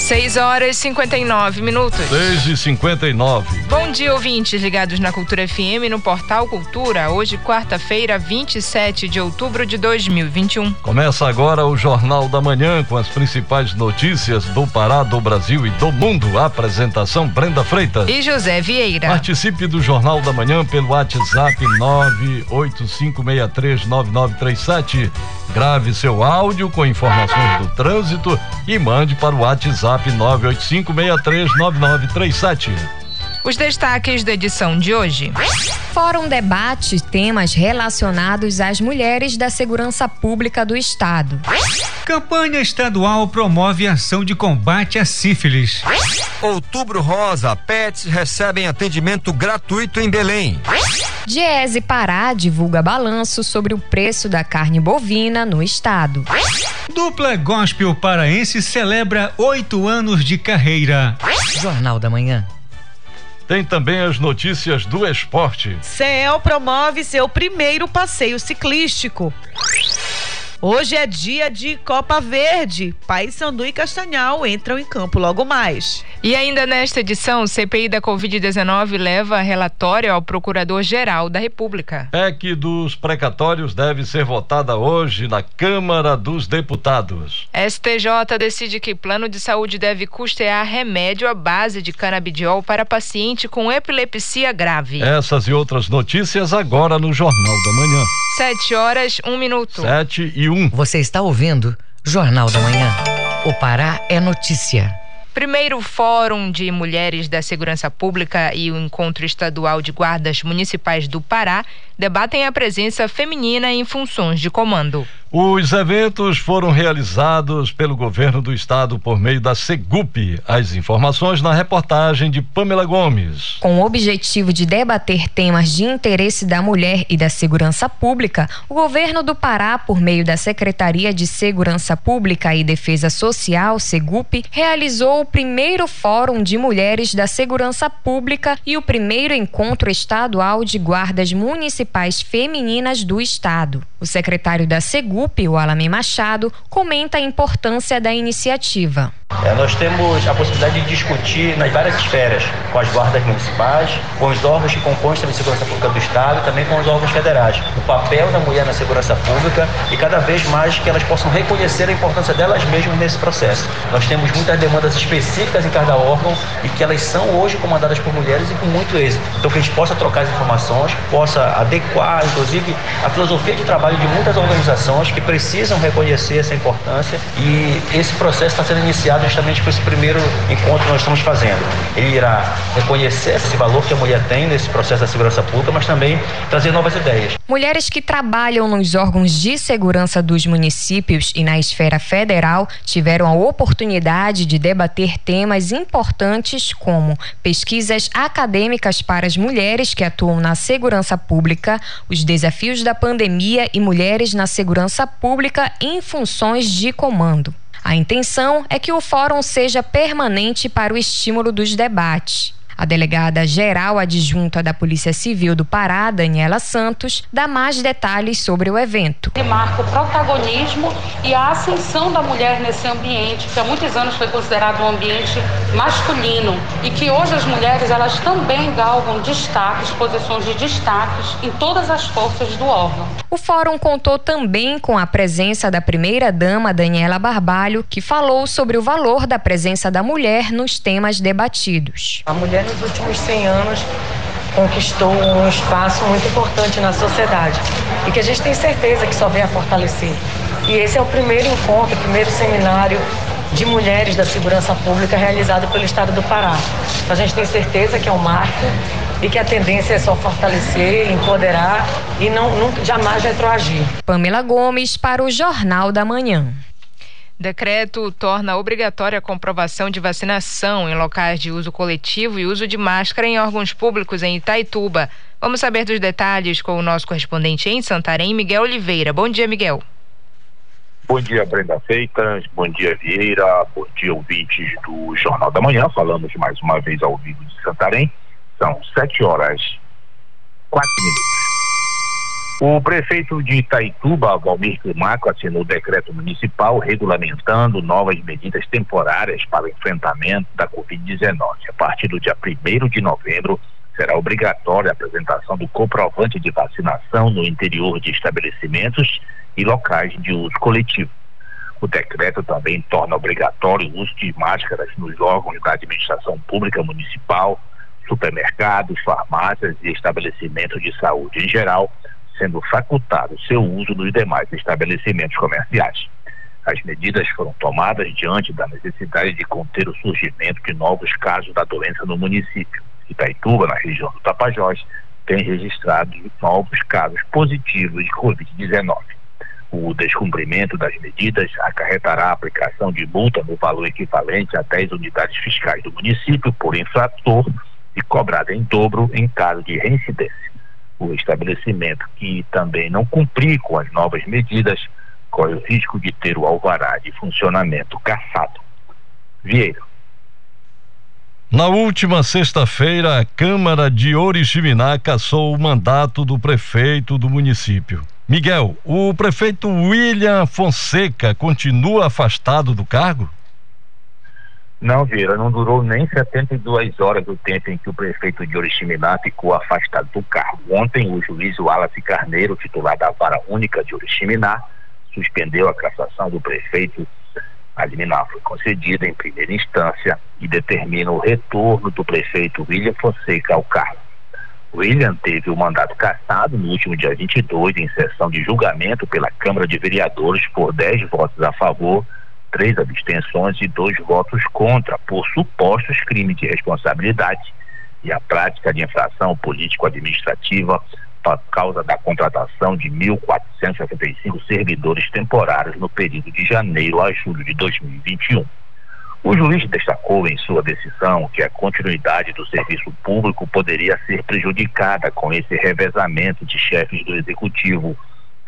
6 horas e 59 minutos. 6 e 59. Bom dia, ouvintes ligados na Cultura FM no Portal Cultura. Hoje, quarta-feira, 27 de outubro de 2021. Começa agora o Jornal da Manhã com as principais notícias do Pará, do Brasil e do mundo. apresentação Brenda Freitas e José Vieira. Participe do Jornal da Manhã pelo WhatsApp 985639937. Grave seu áudio com informações do trânsito e mande para o WhatsApp WhatsApp 985639937. Os destaques da edição de hoje. Fórum debate temas relacionados às mulheres da segurança pública do Estado. Campanha estadual promove ação de combate à sífilis. Outubro Rosa, pets recebem atendimento gratuito em Belém. Diese Pará divulga balanço sobre o preço da carne bovina no estado. Dupla Gospel Paraense celebra oito anos de carreira. Jornal da Manhã. Tem também as notícias do esporte. CEL promove seu primeiro passeio ciclístico. Hoje é dia de Copa Verde. Paysandu e Castanhal entram em campo logo mais. E ainda nesta edição, CPI da Covid-19 leva relatório ao Procurador-Geral da República. PEC dos precatórios deve ser votada hoje na Câmara dos Deputados. STJ decide que plano de saúde deve custear remédio à base de canabidiol para paciente com epilepsia grave. Essas e outras notícias agora no Jornal da Manhã. Sete horas, um minuto. Sete e um. Você está ouvindo Jornal da Manhã. O Pará é notícia. Primeiro Fórum de Mulheres da Segurança Pública e o Encontro Estadual de Guardas Municipais do Pará debatem a presença feminina em funções de comando. Os eventos foram realizados pelo governo do estado por meio da Segup. As informações na reportagem de Pamela Gomes. Com o objetivo de debater temas de interesse da mulher e da segurança pública, o governo do Pará, por meio da Secretaria de Segurança Pública e Defesa Social, Segup, realizou o primeiro Fórum de Mulheres da Segurança Pública e o primeiro encontro estadual de guardas municipais femininas do estado. O secretário da Segup, o Alamem Machado, comenta a importância da iniciativa. É, nós temos a possibilidade de discutir nas várias esferas, com as guardas municipais, com os órgãos que compõem a segurança pública do Estado e também com os órgãos federais. O papel da mulher na segurança pública e cada vez mais que elas possam reconhecer a importância delas mesmas nesse processo. Nós temos muitas demandas específicas em cada órgão e que elas são hoje comandadas por mulheres e com muito êxito. Então que a gente possa trocar as informações, possa adequar, inclusive, a filosofia de trabalho de muitas organizações que precisam reconhecer essa importância e esse processo está sendo iniciado justamente com esse primeiro encontro que nós estamos fazendo. Ele irá reconhecer esse valor que a mulher tem nesse processo da segurança pública, mas também trazer novas ideias. Mulheres que trabalham nos órgãos de segurança dos municípios e na esfera federal tiveram a oportunidade de debater temas importantes como pesquisas acadêmicas para as mulheres que atuam na segurança pública, os desafios da pandemia e mulheres na segurança pública em funções de comando. A intenção é que o fórum seja permanente para o estímulo dos debates. A delegada geral adjunta da Polícia Civil do Pará, Daniela Santos, dá mais detalhes sobre o evento. Marca o protagonismo e a ascensão da mulher nesse ambiente, que há muitos anos foi considerado um ambiente masculino e que hoje as mulheres elas também galgam destaques, posições de destaques em todas as forças do órgão. O fórum contou também com a presença da primeira-dama Daniela Barbalho, que falou sobre o valor da presença da mulher nos temas debatidos. A mulher nos últimos 100 anos conquistou um espaço muito importante na sociedade e que a gente tem certeza que só vem a fortalecer. E esse é o primeiro encontro, o primeiro seminário de mulheres da segurança pública realizado pelo Estado do Pará. A gente tem certeza que é um marco e que a tendência é só fortalecer, empoderar e não nunca, jamais retroagir. Pamela Gomes para o Jornal da Manhã. Decreto torna obrigatória a comprovação de vacinação em locais de uso coletivo e uso de máscara em órgãos públicos em Itaituba. Vamos saber dos detalhes com o nosso correspondente em Santarém, Miguel Oliveira. Bom dia, Miguel. Bom dia, Brenda Feitas. Bom dia, Vieira. Bom dia, ouvintes do Jornal da Manhã. Falamos mais uma vez ao vivo de Santarém. São sete horas quatro minutos. O prefeito de Itaituba, Valmir Climaco, assinou decreto municipal regulamentando novas medidas temporárias para o enfrentamento da Covid-19. A partir do dia 1 de novembro, será obrigatória a apresentação do comprovante de vacinação no interior de estabelecimentos e locais de uso coletivo. O decreto também torna obrigatório o uso de máscaras nos órgãos da administração pública municipal, supermercados, farmácias e estabelecimentos de saúde em geral, sendo facultado seu uso nos demais estabelecimentos comerciais. As medidas foram tomadas diante da necessidade de conter o surgimento de novos casos da doença no município. Itaituba, na região do Tapajós, tem registrado novos casos positivos de Covid-19. O descumprimento das medidas acarretará a aplicação de multa no valor equivalente a 10 unidades fiscais do município por infrator e cobrada em dobro em caso de reincidência o estabelecimento que também não cumprir com as novas medidas corre o risco de ter o alvará de funcionamento cassado. Vieira. Na última sexta-feira, a Câmara de Oriximiná cassou o mandato do prefeito do município. Miguel, o prefeito William Fonseca continua afastado do cargo? Não, Vieira, não durou nem 72 horas o tempo em que o prefeito de Oriximiná ficou afastado do cargo. Ontem, o juiz Wallace Carneiro, titular da Vara Única de Oriximiná, suspendeu a cassação do prefeito. A liminar foi concedida em primeira instância e determina o retorno do prefeito William Fonseca ao cargo. William teve o mandato cassado no último dia 22 em sessão de julgamento pela Câmara de Vereadores por 10 votos a favor três abstenções e dois votos contra por supostos crimes de responsabilidade e a prática de infração político-administrativa por causa da contratação de 1.465 servidores temporários no período de janeiro a julho de 2021. O juiz destacou em sua decisão que a continuidade do serviço público poderia ser prejudicada com esse revezamento de chefes do executivo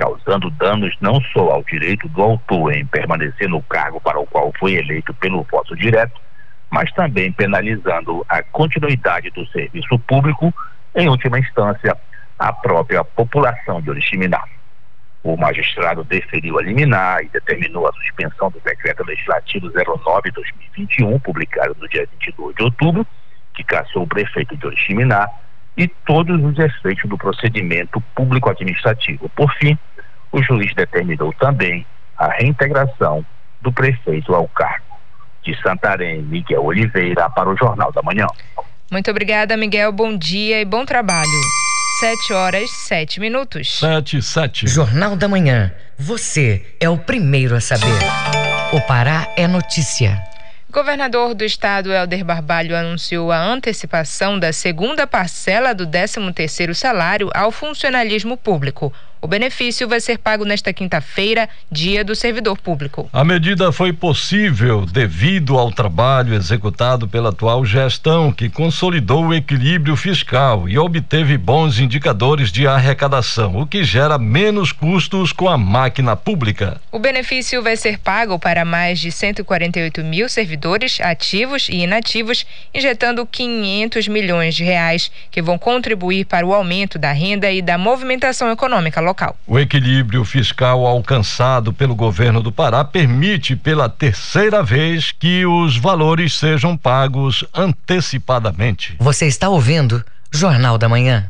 causando danos não só ao direito do autor em permanecer no cargo para o qual foi eleito pelo voto direto, mas também penalizando a continuidade do serviço público, em última instância, a própria população de Oriximiná. O magistrado deferiu a liminar e determinou a suspensão do decreto legislativo 09-2021, publicado no dia 22 de outubro, que caçou o prefeito de Oriximiná e todos os efeitos do procedimento público-administrativo. Por fim, o juiz determinou também a reintegração do prefeito ao cargo. De Santarém, Miguel Oliveira, para o Jornal da Manhã. Muito obrigada, Miguel. Bom dia e bom trabalho. Sete horas, sete minutos. Sete, sete. Jornal da Manhã. Você é o primeiro a saber. O Pará é notícia. Governador do estado Helder Barbalho anunciou a antecipação da segunda parcela do 13º salário ao funcionalismo público. O benefício vai ser pago nesta quinta-feira, dia do servidor público. A medida foi possível devido ao trabalho executado pela atual gestão, que consolidou o equilíbrio fiscal e obteve bons indicadores de arrecadação, o que gera menos custos com a máquina pública. O benefício vai ser pago para mais de 148 mil servidores ativos e inativos, injetando 500 milhões de reais, que vão contribuir para o aumento da renda e da movimentação econômica local local. O equilíbrio fiscal alcançado pelo governo do Pará permite pela terceira vez que os valores sejam pagos antecipadamente. Você está ouvindo Jornal da Manhã.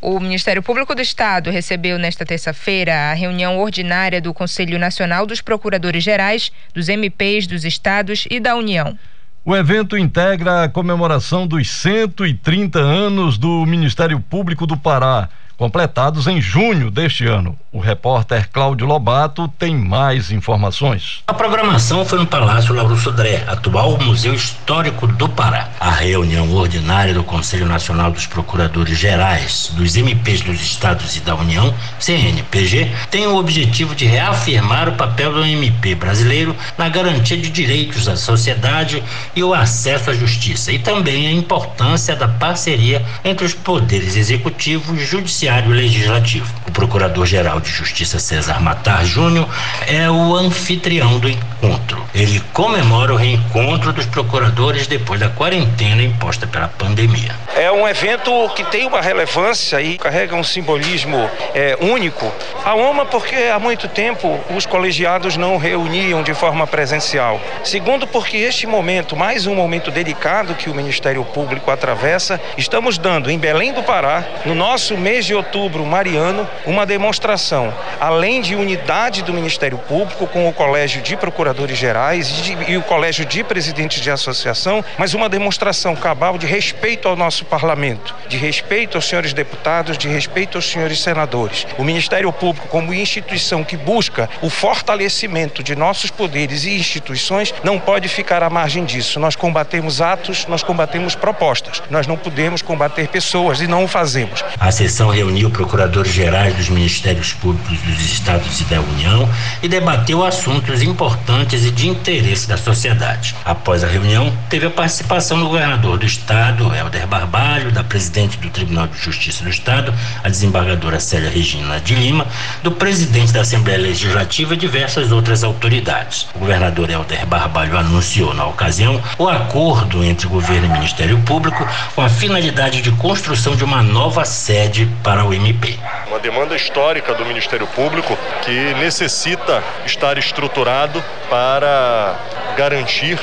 O Ministério Público do Estado recebeu nesta terça-feira a reunião ordinária do Conselho Nacional dos Procuradores Gerais, dos MPs dos estados e da União. O evento integra a comemoração dos 130 anos do Ministério Público do Pará completados em junho deste ano. O repórter Cláudio Lobato tem mais informações. A programação foi no Palácio Lauro Sodré, atual Museu Histórico do Pará. A reunião ordinária do Conselho Nacional dos Procuradores Gerais dos MPs dos Estados e da União, CNPG, tem o objetivo de reafirmar o papel do MP brasileiro na garantia de direitos à sociedade e o acesso à justiça, e também a importância da parceria entre os poderes executivo e judiciário Judiciário Legislativo. O Procurador-Geral de Justiça César Matar Júnior é o anfitrião do encontro. Ele comemora o reencontro dos procuradores depois da quarentena imposta pela pandemia. É um evento que tem uma relevância e carrega um simbolismo é, único. A uma porque há muito tempo os colegiados não reuniam de forma presencial. Segundo, porque este momento, mais um momento delicado que o Ministério Público atravessa, estamos dando em Belém do Pará, no nosso mês de outubro mariano, uma demonstração, além de unidade do Ministério Público com o Colégio de Procuradores Gerais e, de, e o Colégio de Presidentes de Associação, mas uma demonstração cabal de respeito ao nosso parlamento, de respeito aos senhores deputados, de respeito aos senhores senadores. O Ministério Público, como instituição que busca o fortalecimento de nossos poderes e instituições, não pode ficar à margem disso. Nós combatemos atos, nós combatemos propostas. Nós não podemos combater pessoas e não o fazemos. A sessão reuniu procuradores gerais dos Ministérios Públicos dos Estados e da União e debateu assuntos importantes e de interesse da sociedade. Após a reunião, teve a participação do governador do estado, Helder Barbalho, da presidente do Tribunal de Justiça do Estado, a desembargadora Célia Regina de Lima, do presidente da Assembleia Legislativa e diversas outras autoridades. O governador Helder Barbalho anunciou na ocasião o acordo entre governo e Ministério Público com a finalidade de construção de uma nova sede para o MP. Uma demanda histórica do Ministério Público que necessita estar estruturado para garantir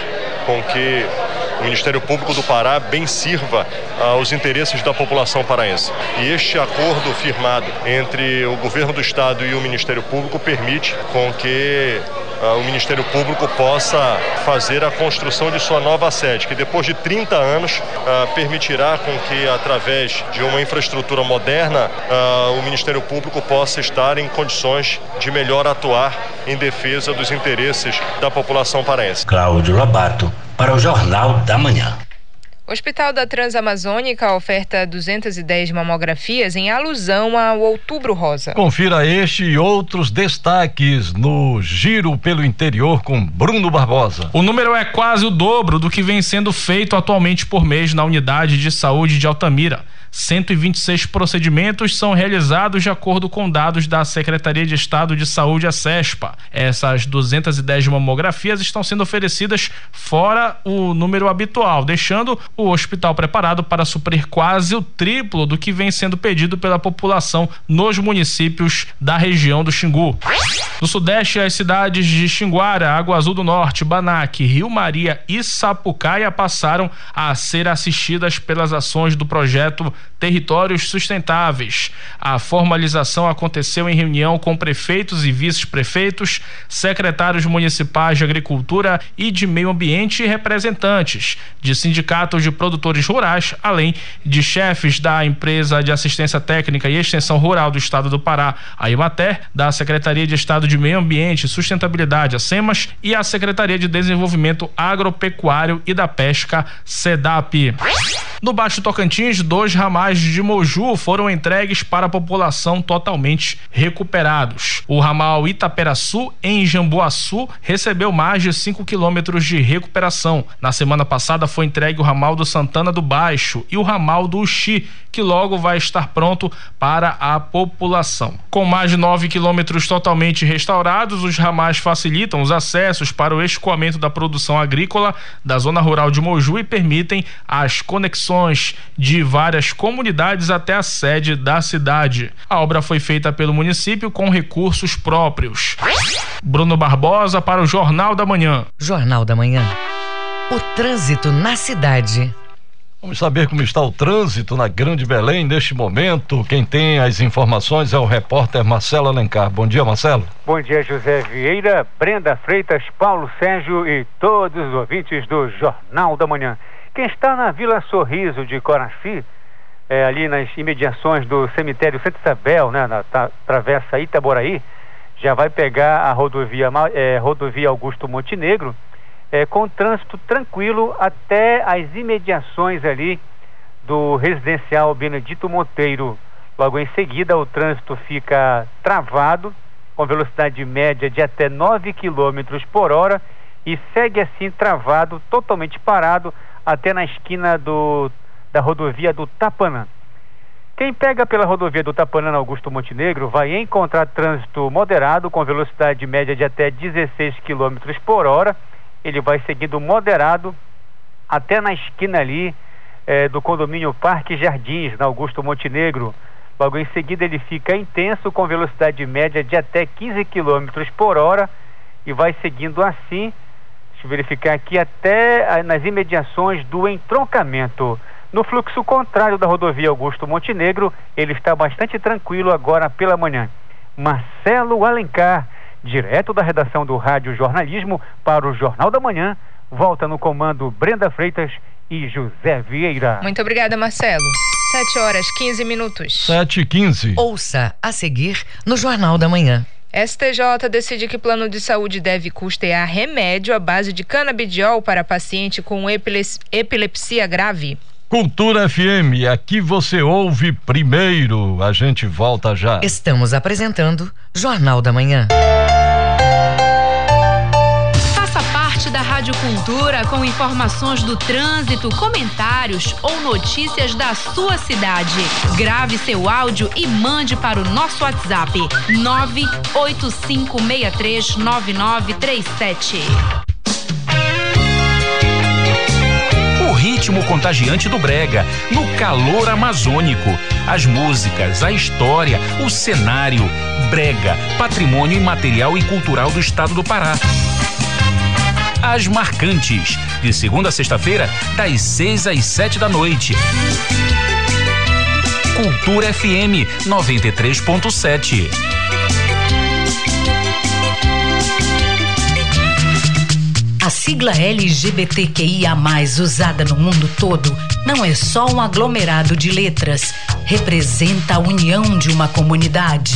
com que o Ministério Público do Pará bem sirva aos interesses da população paraense. E este acordo firmado entre o governo do estado e o Ministério Público permite com que o Ministério Público possa fazer a construção de sua nova sede, que depois de 30 anos uh, permitirá com que, através de uma infraestrutura moderna, uh, o Ministério Público possa estar em condições de melhor atuar em defesa dos interesses da população paraense. Cláudio Labato, para o Jornal da Manhã. O Hospital da Transamazônica oferta 210 mamografias em alusão ao Outubro Rosa. Confira este e outros destaques no Giro pelo Interior com Bruno Barbosa. O número é quase o dobro do que vem sendo feito atualmente por mês na unidade de saúde de Altamira. 126 procedimentos são realizados de acordo com dados da Secretaria de Estado de Saúde, a SESPA. Essas 210 mamografias estão sendo oferecidas fora o número habitual, deixando o hospital preparado para suprir quase o triplo do que vem sendo pedido pela população nos municípios da região do Xingu. No Sudeste, as cidades de Xinguara, Água Azul do Norte, Banac, Rio Maria e Sapucaia passaram a ser assistidas pelas ações do projeto territórios sustentáveis. A formalização aconteceu em reunião com prefeitos e vice-prefeitos, secretários municipais de agricultura e de meio ambiente e representantes de sindicatos de produtores rurais, além de chefes da empresa de assistência técnica e extensão rural do estado do Pará, a Imater, da Secretaria de Estado de Meio Ambiente e Sustentabilidade, a SEMAS, e a Secretaria de Desenvolvimento Agropecuário e da Pesca, SEDAP. No Baixo Tocantins, dois ramais de Moju foram entregues para a população totalmente recuperados. O ramal Itaperaçu, em Jamboaçu, recebeu mais de 5 quilômetros de recuperação. Na semana passada foi entregue o ramal do Santana do Baixo e o ramal do Uxi, que logo vai estar pronto para a população. Com mais de 9 quilômetros totalmente restaurados, os ramais facilitam os acessos para o escoamento da produção agrícola da zona rural de Moju e permitem as conexões de várias comunidades até a sede da cidade. A obra foi feita pelo município com recursos próprios. Bruno Barbosa para o Jornal da Manhã. Jornal da Manhã. O trânsito na cidade. Vamos saber como está o trânsito na Grande Belém neste momento. Quem tem as informações é o repórter Marcelo Alencar. Bom dia, Marcelo. Bom dia, José Vieira, Brenda Freitas, Paulo Sérgio e todos os ouvintes do Jornal da Manhã. Quem está na Vila Sorriso de Coraci, é, ali nas imediações do cemitério Santa Isabel, né, na travessa Itaboraí, já vai pegar a rodovia, é, rodovia Augusto Montenegro é, com trânsito tranquilo até as imediações ali do residencial Benedito Monteiro. Logo em seguida, o trânsito fica travado, com velocidade média de até 9 km por hora e segue assim travado, totalmente parado, até na esquina do, da rodovia do Tapanã. Quem pega pela rodovia do Tapanã Augusto Montenegro vai encontrar trânsito moderado com velocidade média de até 16 km por hora. Ele vai seguindo moderado até na esquina ali eh, do condomínio Parque Jardins, na Augusto Montenegro. Logo em seguida ele fica intenso com velocidade média de até 15 km por hora e vai seguindo assim, deixa eu verificar aqui, até nas imediações do entroncamento. No fluxo contrário da rodovia Augusto Montenegro, ele está bastante tranquilo agora pela manhã. Marcelo Alencar, direto da redação do Rádio Jornalismo para o Jornal da Manhã, volta no comando Brenda Freitas e José Vieira. Muito obrigada, Marcelo. 7 horas 15 minutos. 7 e 15. Ouça a seguir no Jornal da Manhã. STJ decide que plano de saúde deve custear remédio à base de canabidiol para paciente com epilepsia grave. Cultura FM, aqui você ouve primeiro. A gente volta já. Estamos apresentando Jornal da Manhã. Da Rádio Cultura com informações do trânsito, comentários ou notícias da sua cidade. Grave seu áudio e mande para o nosso WhatsApp 985639937. ritmo contagiante do brega, no calor amazônico. As músicas, a história, o cenário. Brega, patrimônio imaterial e cultural do estado do Pará. As Marcantes, de segunda a sexta-feira, das seis às sete da noite. Cultura FM 93.7. A sigla LGBTQIA, usada no mundo todo, não é só um aglomerado de letras, representa a união de uma comunidade.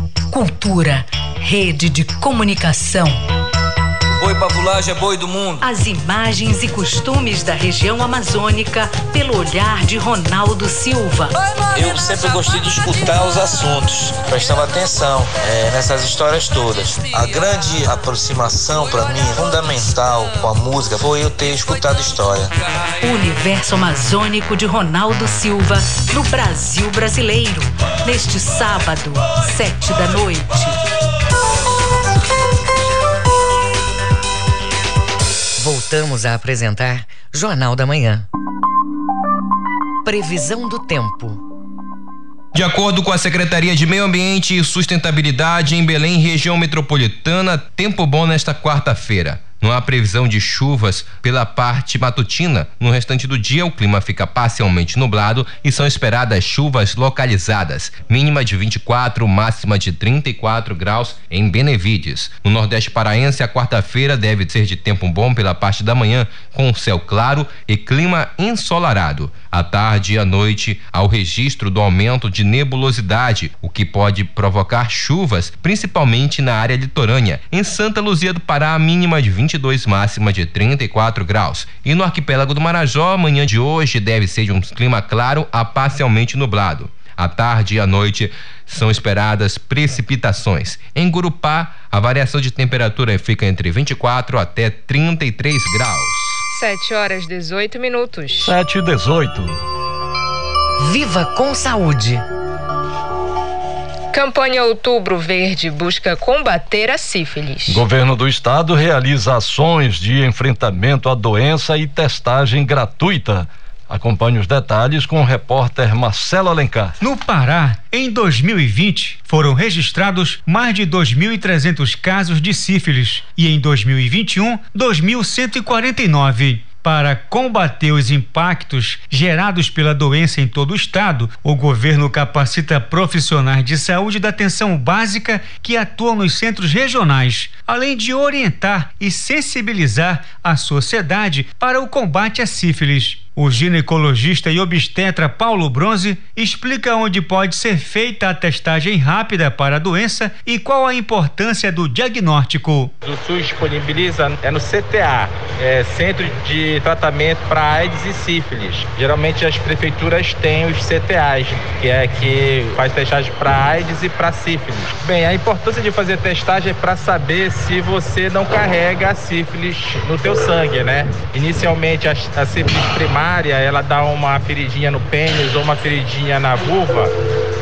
Cultura, rede de comunicação. Boi pavulagem é boi do mundo. As imagens e costumes da região amazônica pelo olhar de Ronaldo Silva. Eu sempre gostei de escutar os assuntos, prestava atenção é, nessas histórias todas. A grande aproximação para mim, fundamental com a música, foi eu ter escutado história. O universo amazônico de Ronaldo Silva no Brasil brasileiro. Neste sábado, sete da noite. Voltamos a apresentar Jornal da Manhã. Previsão do tempo. De acordo com a Secretaria de Meio Ambiente e Sustentabilidade em Belém, região metropolitana, tempo bom nesta quarta-feira. Não há previsão de chuvas pela parte matutina. No restante do dia, o clima fica parcialmente nublado e são esperadas chuvas localizadas. Mínima de 24, máxima de 34 graus em Benevides. No Nordeste Paraense, a quarta-feira deve ser de tempo bom pela parte da manhã, com céu claro e clima ensolarado. À tarde e à noite, há o registro do aumento de nebulosidade, o que pode provocar chuvas, principalmente na área litorânea. Em Santa Luzia do Pará, a mínima de 20 22, máxima de 34 graus. E no arquipélago do Marajó, amanhã de hoje deve ser de um clima claro a parcialmente nublado. À tarde e à noite são esperadas precipitações. Em Gurupá, a variação de temperatura fica entre 24 até 33 graus. 7 horas 18 minutos. 7 e 18. Viva com saúde. Campanha Outubro Verde busca combater a sífilis. Governo do Estado realiza ações de enfrentamento à doença e testagem gratuita. Acompanhe os detalhes com o repórter Marcelo Alencar. No Pará, em 2020, foram registrados mais de 2.300 casos de sífilis e em 2021, 2.149. Para combater os impactos gerados pela doença em todo o estado, o governo capacita profissionais de saúde da atenção básica que atuam nos centros regionais, além de orientar e sensibilizar a sociedade para o combate à sífilis. O ginecologista e obstetra Paulo Bronze explica onde pode ser feita a testagem rápida para a doença e qual a importância do diagnóstico. O SUS disponibiliza é no CTA, é Centro de Tratamento para AIDS e Sífilis. Geralmente as prefeituras têm os CTAs, que é que faz testagem para AIDS e para sífilis. Bem, a importância de fazer testagem é para saber se você não carrega a sífilis no teu sangue, né? Inicialmente a, a sífilis primária primária, ela dá uma feridinha no pênis ou uma feridinha na vulva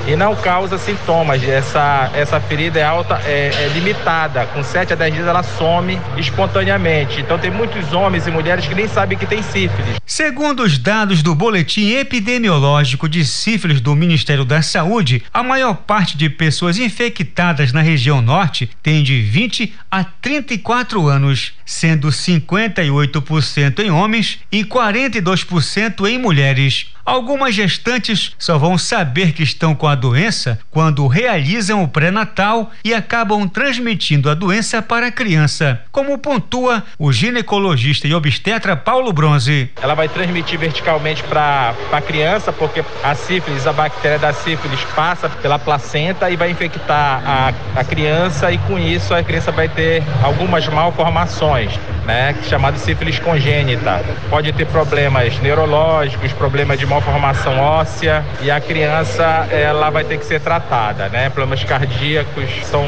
e não causa sintomas. Essa, essa ferida é alta, é, é, limitada. Com 7 a 10 dias ela some espontaneamente. Então tem muitos homens e mulheres que nem sabem que tem sífilis. Segundo os dados do boletim epidemiológico de sífilis do Ministério da Saúde, a maior parte de pessoas infectadas na região norte tem de 20 a 34 anos, sendo 58% em homens e 42% em mulheres. Algumas gestantes só vão saber que estão com a doença quando realizam o pré-natal e acabam transmitindo a doença para a criança, como pontua o ginecologista e obstetra Paulo Bronze. Ela vai transmitir verticalmente para a criança, porque a sífilis, a bactéria da sífilis passa pela placenta e vai infectar a, a criança e com isso a criança vai ter algumas malformações, né, chamada sífilis congênita. Pode ter problemas neurológicos, problemas de malformação óssea e a criança ela vai ter que ser tratada, né? Problemas cardíacos são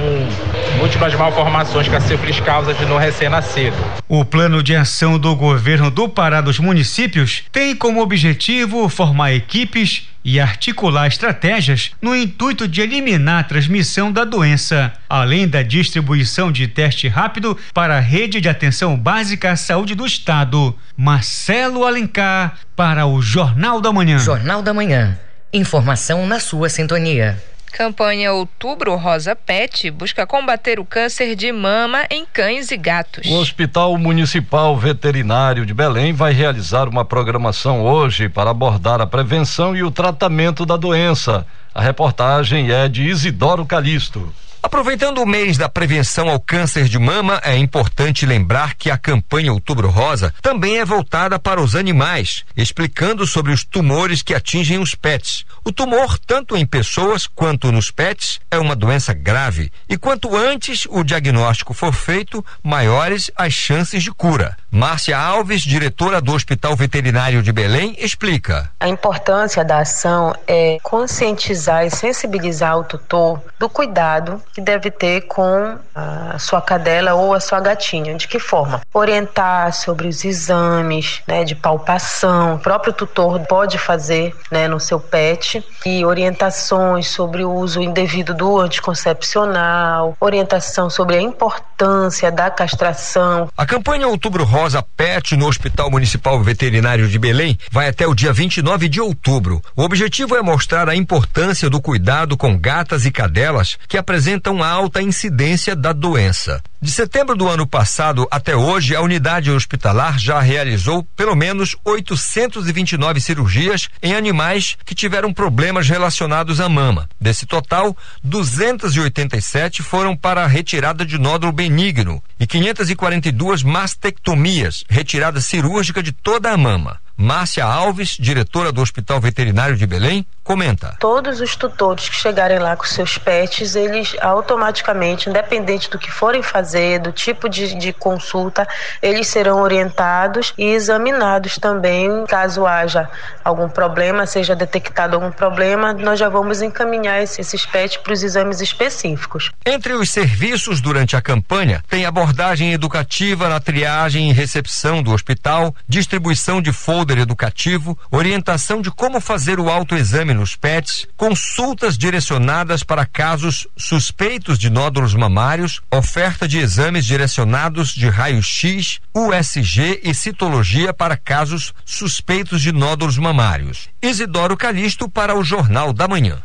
múltiplas malformações que a sífilis causa no recém-nascido. O plano de ação do governo do Pará dos municípios tem como objetivo formar equipes e articular estratégias no intuito de eliminar a transmissão da doença, além da distribuição de teste rápido para a rede de atenção básica à saúde do Estado. Marcelo Alencar para o Jornal da Manhã. Jornal da Manhã. Informação na sua sintonia. Campanha Outubro Rosa Pet busca combater o câncer de mama em cães e gatos. O Hospital Municipal Veterinário de Belém vai realizar uma programação hoje para abordar a prevenção e o tratamento da doença. A reportagem é de Isidoro Calixto. Aproveitando o mês da prevenção ao câncer de mama, é importante lembrar que a campanha Outubro Rosa também é voltada para os animais, explicando sobre os tumores que atingem os pets. O tumor, tanto em pessoas quanto nos pets, é uma doença grave e quanto antes o diagnóstico for feito, maiores as chances de cura. Márcia Alves, diretora do Hospital Veterinário de Belém, explica. A importância da ação é conscientizar e sensibilizar o tutor do cuidado que deve ter com a sua cadela ou a sua gatinha. De que forma? Orientar sobre os exames né, de palpação, o próprio tutor pode fazer né, no seu pet, e orientações sobre o uso indevido do anticoncepcional, orientação sobre a importância da castração. A campanha Outubro Rosa Pet no Hospital Municipal Veterinário de Belém vai até o dia 29 de outubro. O objetivo é mostrar a importância do cuidado com gatas e cadelas que apresentam apresentam alta incidência da doença. De setembro do ano passado até hoje, a unidade hospitalar já realizou pelo menos 829 cirurgias em animais que tiveram problemas relacionados à mama. Desse total, 287 foram para a retirada de nódulo benigno e 542 mastectomias, retirada cirúrgica de toda a mama. Márcia Alves, diretora do Hospital Veterinário de Belém, comenta. Todos os tutores que chegarem lá com seus pets, eles automaticamente, independente do que forem fazer, do tipo de, de consulta, eles serão orientados e examinados também. Caso haja algum problema, seja detectado algum problema, nós já vamos encaminhar esses pets para os exames específicos. Entre os serviços durante a campanha, tem abordagem educativa na triagem e recepção do hospital, distribuição de folder educativo, orientação de como fazer o autoexame nos pets, consultas direcionadas para casos suspeitos de nódulos mamários, oferta de exames direcionados de raio-x, USG e citologia para casos suspeitos de nódulos mamários. Isidoro Calixto para o Jornal da Manhã.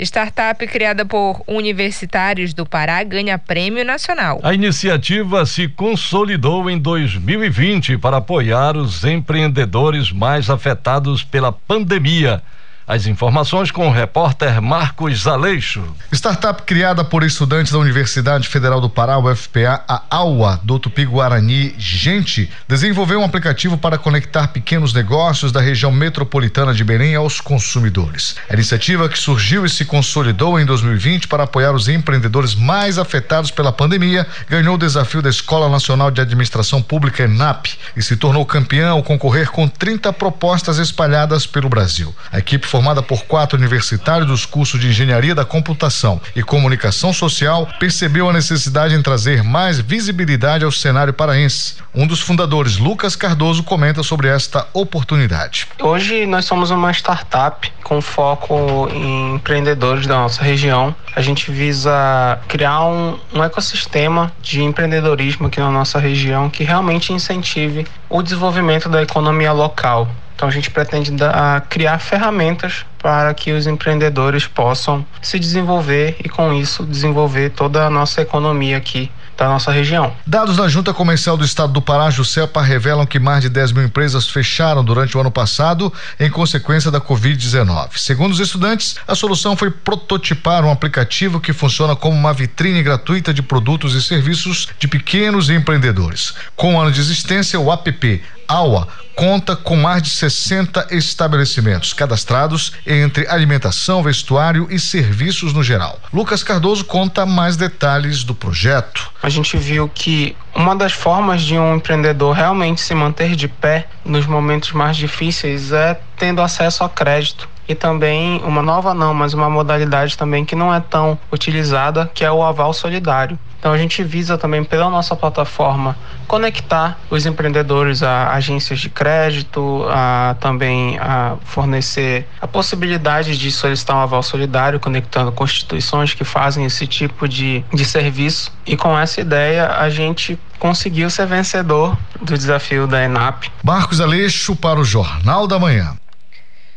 Startup criada por universitários do Pará ganha prêmio nacional. A iniciativa se consolidou em 2020 para apoiar os empreendedores mais afetados pela pandemia. As informações com o repórter Marcos Aleixo. Startup criada por estudantes da Universidade Federal do Pará, UFPA, a AUA, do Tupi-Guarani, Gente, desenvolveu um aplicativo para conectar pequenos negócios da região metropolitana de Belém aos consumidores. A iniciativa que surgiu e se consolidou em 2020 para apoiar os empreendedores mais afetados pela pandemia ganhou o desafio da Escola Nacional de Administração Pública, ENAP, e se tornou campeã ao concorrer com 30 propostas espalhadas pelo Brasil. A equipe, formada por quatro universitários dos cursos de Engenharia da Computação e Comunicação Social, percebeu a necessidade em trazer mais visibilidade ao cenário paraense. Um dos fundadores, Lucas Cardoso, comenta sobre esta oportunidade. Hoje nós somos uma startup com foco em empreendedores da nossa região. A gente visa criar um, um ecossistema de empreendedorismo aqui na nossa região que realmente incentive o desenvolvimento da economia local. Então a gente pretende dar, criar ferramentas para que os empreendedores possam se desenvolver e com isso desenvolver toda a nossa economia aqui da nossa região. Dados da Junta Comercial do Estado do Pará, Juscelpa, revelam que mais de 10 mil empresas fecharam durante o ano passado em consequência da Covid-19. Segundo os estudantes, a solução foi prototipar um aplicativo que funciona como uma vitrine gratuita de produtos e serviços de pequenos empreendedores. Com um ano de existência, o app AUA conta com mais de 60 estabelecimentos cadastrados entre alimentação, vestuário e serviços no geral. Lucas Cardoso conta mais detalhes do projeto. A gente viu que uma das formas de um empreendedor realmente se manter de pé nos momentos mais difíceis é tendo acesso a crédito e também uma nova não, mas uma modalidade também que não é tão utilizada, que é o aval solidário. Então a gente visa também pela nossa plataforma conectar os empreendedores a agências de crédito, a também a fornecer a possibilidade de solicitar um aval solidário, conectando constituições que fazem esse tipo de, de serviço. E com essa ideia a gente conseguiu ser vencedor do desafio da ENAP. Marcos Aleixo para o Jornal da Manhã.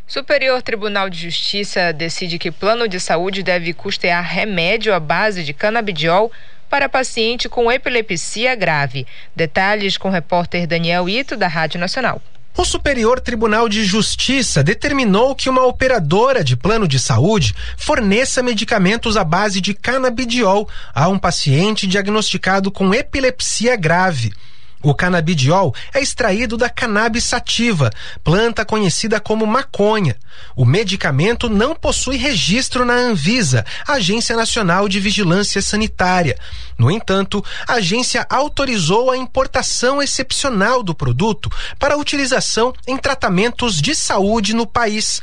Superior Tribunal de Justiça decide que plano de saúde deve custear remédio à base de canabidiol para paciente com epilepsia grave. Detalhes com o repórter Daniel Ito, da Rádio Nacional. O Superior Tribunal de Justiça determinou que uma operadora de plano de saúde forneça medicamentos à base de canabidiol a um paciente diagnosticado com epilepsia grave. O canabidiol é extraído da cannabis sativa, planta conhecida como maconha. O medicamento não possui registro na Anvisa, Agência Nacional de Vigilância Sanitária. No entanto, a agência autorizou a importação excepcional do produto para utilização em tratamentos de saúde no país.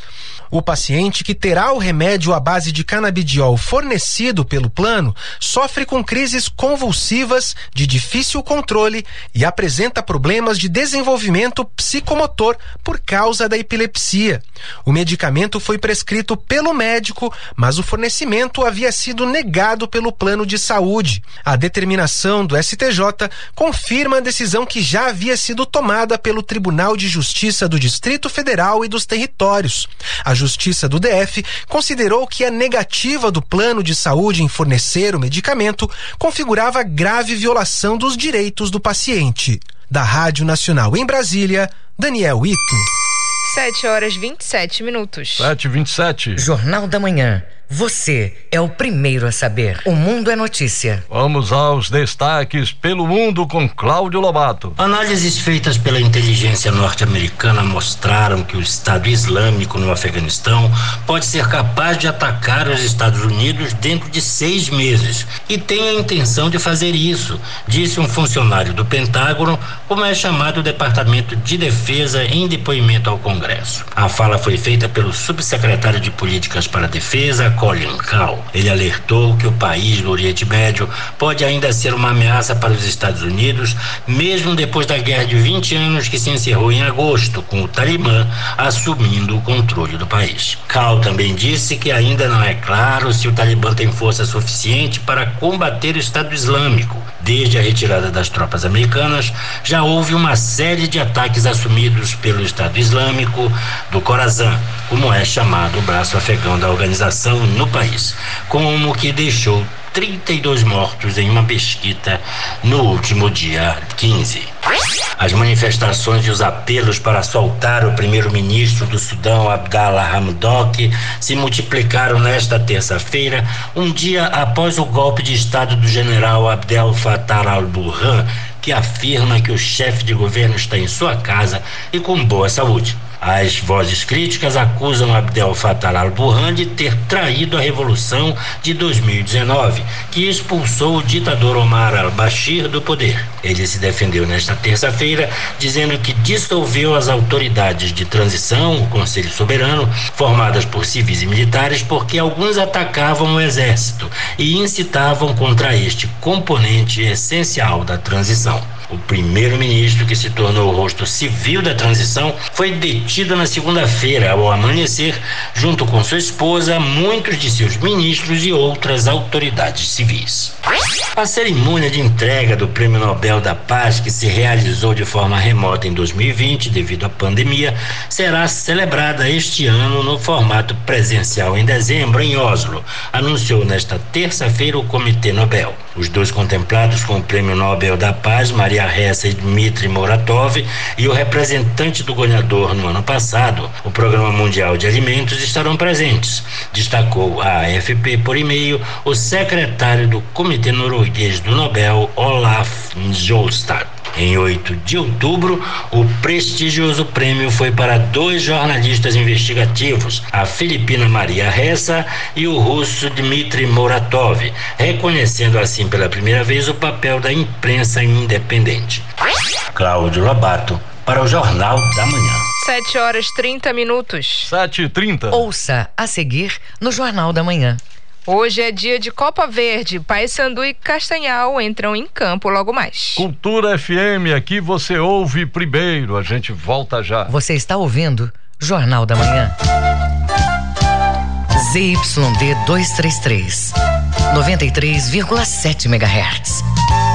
O paciente que terá o remédio à base de canabidiol fornecido pelo plano sofre com crises convulsivas de difícil controle e apresenta problemas de desenvolvimento psicomotor por causa da epilepsia. O medicamento foi prescrito pelo médico, mas o fornecimento havia sido negado pelo plano de saúde. A determinação do STJ confirma a decisão que já havia sido tomada pelo Tribunal de Justiça do Distrito Federal e dos Territórios. A Justiça do DF considerou que a negativa do plano de saúde em fornecer o medicamento configurava grave violação dos direitos do paciente. Da Rádio Nacional em Brasília, Daniel Ito. 7 horas 27 minutos. 7 27 Jornal da Manhã. Você é o primeiro a saber. O Mundo é Notícia. Vamos aos destaques pelo mundo com Cláudio Lobato. Análises feitas pela inteligência norte-americana mostraram que o Estado Islâmico no Afeganistão pode ser capaz de atacar os Estados Unidos dentro de seis meses e tem a intenção de fazer isso, disse um funcionário do Pentágono, como é chamado o Departamento de Defesa em depoimento ao Congresso. A fala foi feita pelo subsecretário de Políticas para a Defesa, Colin Kahl. Ele alertou que o país do Oriente Médio pode ainda ser uma ameaça para os Estados Unidos, mesmo depois da guerra de 20 anos que se encerrou em agosto, com o Talibã assumindo o controle do país. Kahl também disse que ainda não é claro se o Talibã tem força suficiente para combater o Estado Islâmico. Desde a retirada das tropas americanas, já houve uma série de ataques assumidos pelo Estado Islâmico do Khorasan, como é chamado o braço afegão da organização no país, como que deixou 32 mortos em uma pesquisa no último dia 15. As manifestações e os apelos para soltar o primeiro-ministro do Sudão, Abdallah Hamdok, se multiplicaram nesta terça-feira, um dia após o golpe de Estado do general Abdel Fattah al-Burhan, que afirma que o chefe de governo está em sua casa e com boa saúde. As vozes críticas acusam Abdel Fattah al-Burhan de ter traído a revolução de 2019, que expulsou o ditador Omar al-Bashir do poder. Ele se defendeu nesta terça-feira, dizendo que dissolveu as autoridades de transição, o Conselho Soberano, formadas por civis e militares, porque alguns atacavam o exército e incitavam contra este componente essencial da transição. O primeiro-ministro, que se tornou o rosto civil da transição, foi detido na segunda-feira, ao amanhecer, junto com sua esposa, muitos de seus ministros e outras autoridades civis. A cerimônia de entrega do Prêmio Nobel da Paz, que se realizou de forma remota em 2020 devido à pandemia, será celebrada este ano no formato presencial em dezembro, em Oslo, anunciou nesta terça-feira o Comitê Nobel. Os dois contemplados com o Prêmio Nobel da Paz, Maria Ressa e Dmitry Muratov, e o representante do ganhador no ano passado, o Programa Mundial de Alimentos, estarão presentes, destacou a AFP por e-mail o secretário do Comitê Norueguês do Nobel, Olaf Njolstad. Em 8 de outubro, o prestigioso prêmio foi para dois jornalistas investigativos, a filipina Maria Ressa e o russo Dmitry Muratov, reconhecendo assim pela primeira vez o papel da imprensa independente. Cláudio Lobato, para o Jornal da Manhã. 7 horas 30 minutos. 7 e 30 Ouça a seguir no Jornal da Manhã. Hoje é dia de Copa Verde. Paysandu e Castanhal entram em campo logo mais. Cultura FM, aqui você ouve primeiro. A gente volta já. Você está ouvindo Jornal da Manhã. ZYD 233, 93,7 MHz.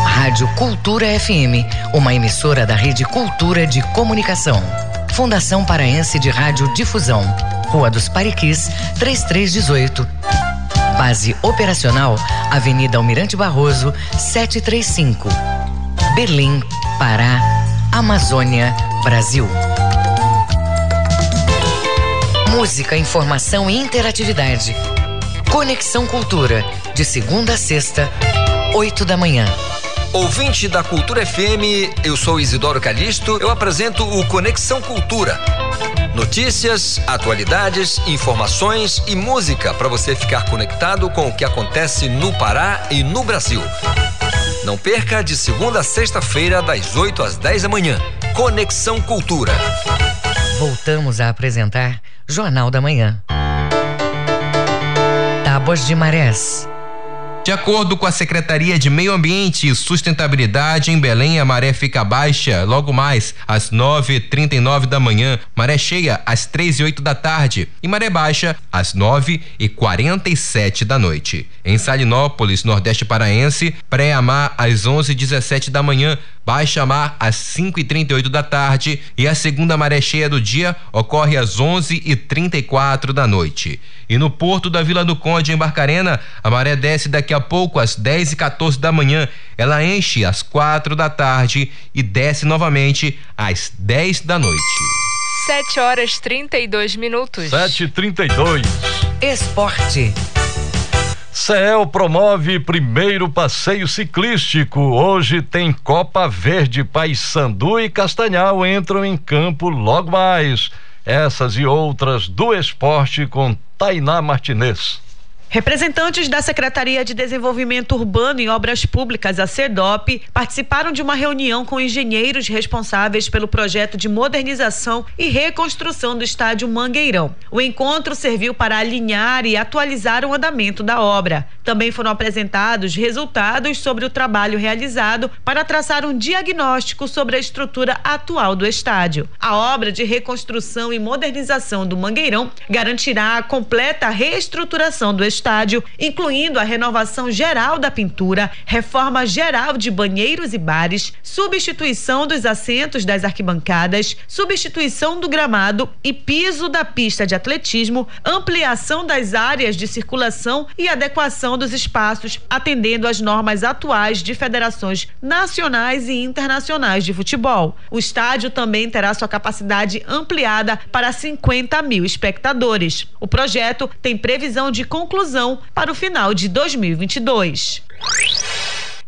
Rádio Cultura FM, uma emissora da Rede Cultura de Comunicação. Fundação Paraense de Rádio Difusão. Rua dos Pariquis, 3318. Base operacional, Avenida Almirante Barroso, 735. Berlim, Pará, Amazônia, Brasil. Música, informação e interatividade. Conexão Cultura, de segunda a sexta, 8 da manhã. Ouvinte da Cultura FM, eu sou Isidoro Calixto, eu apresento o Conexão Cultura. Notícias, atualidades, informações e música para você ficar conectado com o que acontece no Pará e no Brasil. Não perca de segunda a sexta-feira, das 8 às 10 da manhã. Conexão Cultura. Voltamos a apresentar Jornal da Manhã. Tábuas de Marés. De acordo com a Secretaria de Meio Ambiente e Sustentabilidade, em Belém a maré fica baixa logo mais às 9h39 da manhã, maré cheia às 3 e 8 da tarde e maré baixa às 9 e 47 da noite. Em Salinópolis, Nordeste Paraense, pré-amar às 11 e 17 da manhã, baixa mar às 5 e 38 da tarde e a segunda maré cheia do dia ocorre às 11 e 34 da noite. E no porto da Vila do Conde, em Barcarena, a maré desce daqui a pouco às 10 e 14 da manhã. Ela enche às 4 da tarde e desce novamente às 10 da noite. 7 horas 32 minutos. 7 e 32 Esporte. CEL promove primeiro passeio ciclístico. Hoje tem Copa Verde, Paysandu e Castanhal entram em campo logo mais. Essas e outras do esporte com Tainá Martinez. Representantes da Secretaria de Desenvolvimento Urbano e Obras Públicas, a CEDOP, participaram de uma reunião com engenheiros responsáveis pelo projeto de modernização e reconstrução do estádio Mangueirão. O encontro serviu para alinhar e atualizar o andamento da obra. Também foram apresentados resultados sobre o trabalho realizado para traçar um diagnóstico sobre a estrutura atual do estádio. A obra de reconstrução e modernização do Mangueirão garantirá a completa reestruturação do estádio estádio, incluindo a renovação geral da pintura, reforma geral de banheiros e bares, substituição dos assentos das arquibancadas, substituição do gramado e piso da pista de atletismo, ampliação das áreas de circulação e adequação dos espaços, atendendo às normas atuais de federações nacionais e internacionais de futebol. O estádio também terá sua capacidade ampliada para 50 mil espectadores. O projeto tem previsão de conclusão para o final de 2022.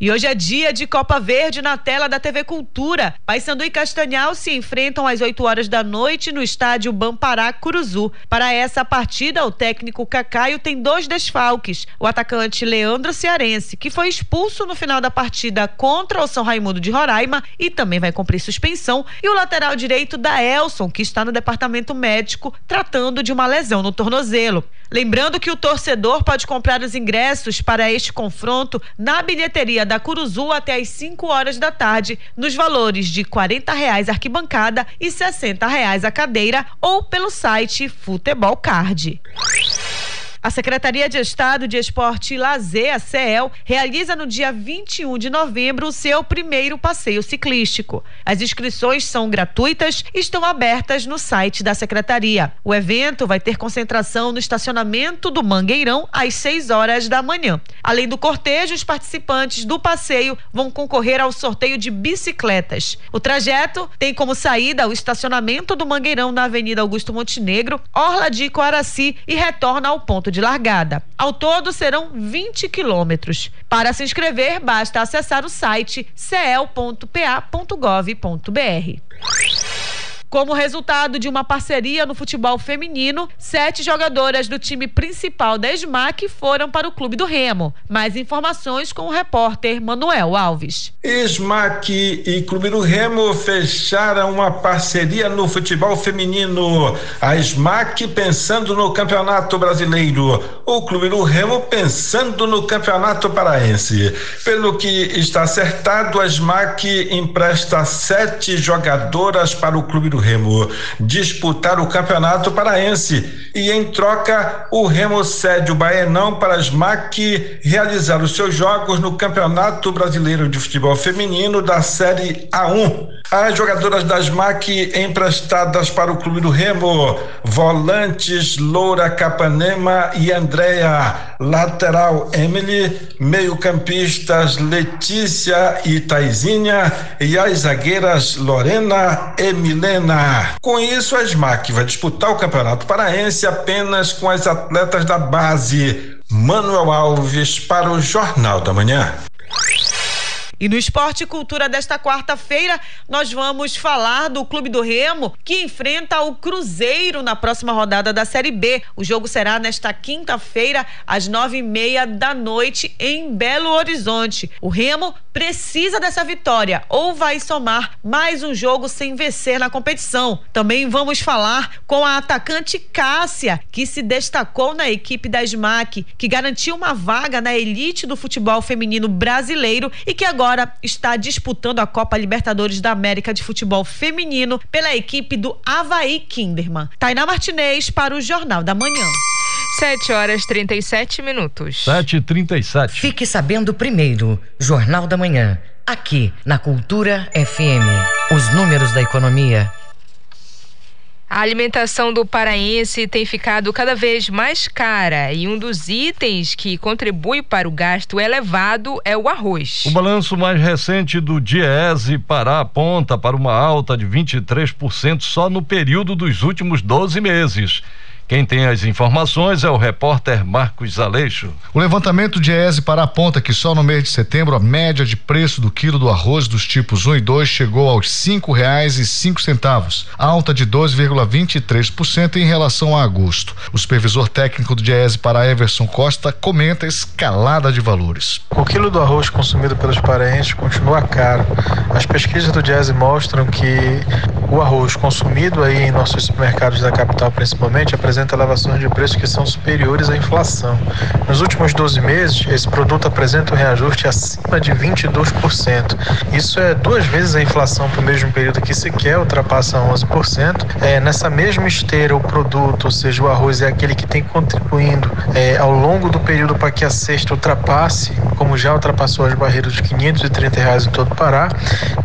E hoje é dia de Copa Verde na tela da TV Cultura. Paysandu e Castanhal se enfrentam às 8 horas da noite no estádio Bampará Curuzu. Para essa partida, o técnico Cacaio tem dois desfalques. O atacante Leandro Cearense, que foi expulso no final da partida contra o São Raimundo de Roraima e também vai cumprir suspensão, e o lateral direito da Elson, que está no departamento médico tratando de uma lesão no tornozelo. Lembrando que o torcedor pode comprar os ingressos para este confronto na bilheteria da Curuzu até às 5 horas da tarde, nos valores de 40 reais arquibancada e 60 reais a cadeira, ou pelo site Futebol Card. A Secretaria de Estado de Esporte e Lazer, a CEL, realiza no dia 21 de novembro o seu primeiro passeio ciclístico. As inscrições são gratuitas e estão abertas no site da Secretaria. O evento vai ter concentração no estacionamento do Mangueirão às 6 horas da manhã. Além do cortejo, os participantes do passeio vão concorrer ao sorteio de bicicletas. O trajeto tem como saída o estacionamento do Mangueirão na Avenida Augusto Montenegro, Orla de Coaraci e retorna ao ponto de largada. Ao todo serão 20 quilômetros. Para se inscrever, basta acessar o site cel.pa.gov.br. Como resultado de uma parceria no futebol feminino, sete jogadoras do time principal da SMAC foram para o Clube do Remo. Mais informações com o repórter Manuel Alves. SMAC e Clube do Remo fecharam uma parceria no futebol feminino. A SMAC pensando no Campeonato Brasileiro, o Clube do Remo pensando no Campeonato Paraense. Pelo que está acertado, a SMAC empresta sete jogadoras para o Clube do Remo disputar o Campeonato Paraense e em troca o Remo cede o Baenão para as MAC realizar os seus jogos no Campeonato Brasileiro de Futebol Feminino da Série A1. As jogadoras das MAC emprestadas para o Clube do Remo, volantes Loura Capanema e Andréa, lateral Emily, meio-campistas Letícia e Taizinha e as zagueiras Lorena e Milena. Com isso, a SMAC vai disputar o Campeonato Paraense apenas com as atletas da base. Manuel Alves para o Jornal da Manhã. E no Esporte e Cultura desta quarta-feira, nós vamos falar do Clube do Remo, que enfrenta o Cruzeiro na próxima rodada da Série B. O jogo será nesta quinta-feira, às nove e meia da noite, em Belo Horizonte. O Remo precisa dessa vitória ou vai somar mais um jogo sem vencer na competição. Também vamos falar com a atacante Cássia, que se destacou na equipe da SMAC, que garantiu uma vaga na elite do futebol feminino brasileiro e que agora agora está disputando a Copa Libertadores da América de Futebol Feminino pela equipe do Havaí Kinderman. Tainá Martinez para o Jornal da Manhã. 7 horas 37 minutos. 7 e 37 Fique sabendo primeiro, Jornal da Manhã, aqui na Cultura FM. Os números da economia a alimentação do paraense tem ficado cada vez mais cara e um dos itens que contribui para o gasto elevado é o arroz. O balanço mais recente do Diese Pará aponta para uma alta de 23% só no período dos últimos 12 meses. Quem tem as informações é o repórter Marcos Aleixo. O levantamento de ESE para aponta que só no mês de setembro a média de preço do quilo do arroz dos tipos 1 e 2 chegou aos cinco reais e cinco centavos, alta de 12,23% em relação a agosto. O supervisor técnico do Diese para Everson Costa comenta a escalada de valores. O quilo do arroz consumido pelos paraenses continua caro. As pesquisas do Diese mostram que o arroz consumido aí em nossos supermercados da capital principalmente apresenta apresenta elevações de preços que são superiores à inflação. Nos últimos 12 meses, esse produto apresenta um reajuste acima de 22%. Isso é duas vezes a inflação para o mesmo período que sequer ultrapassa 11%. É, nessa mesma esteira, o produto, ou seja, o arroz, é aquele que tem contribuindo é, ao longo do período para que a cesta ultrapasse, como já ultrapassou as barreiras de 530 reais em todo o Pará,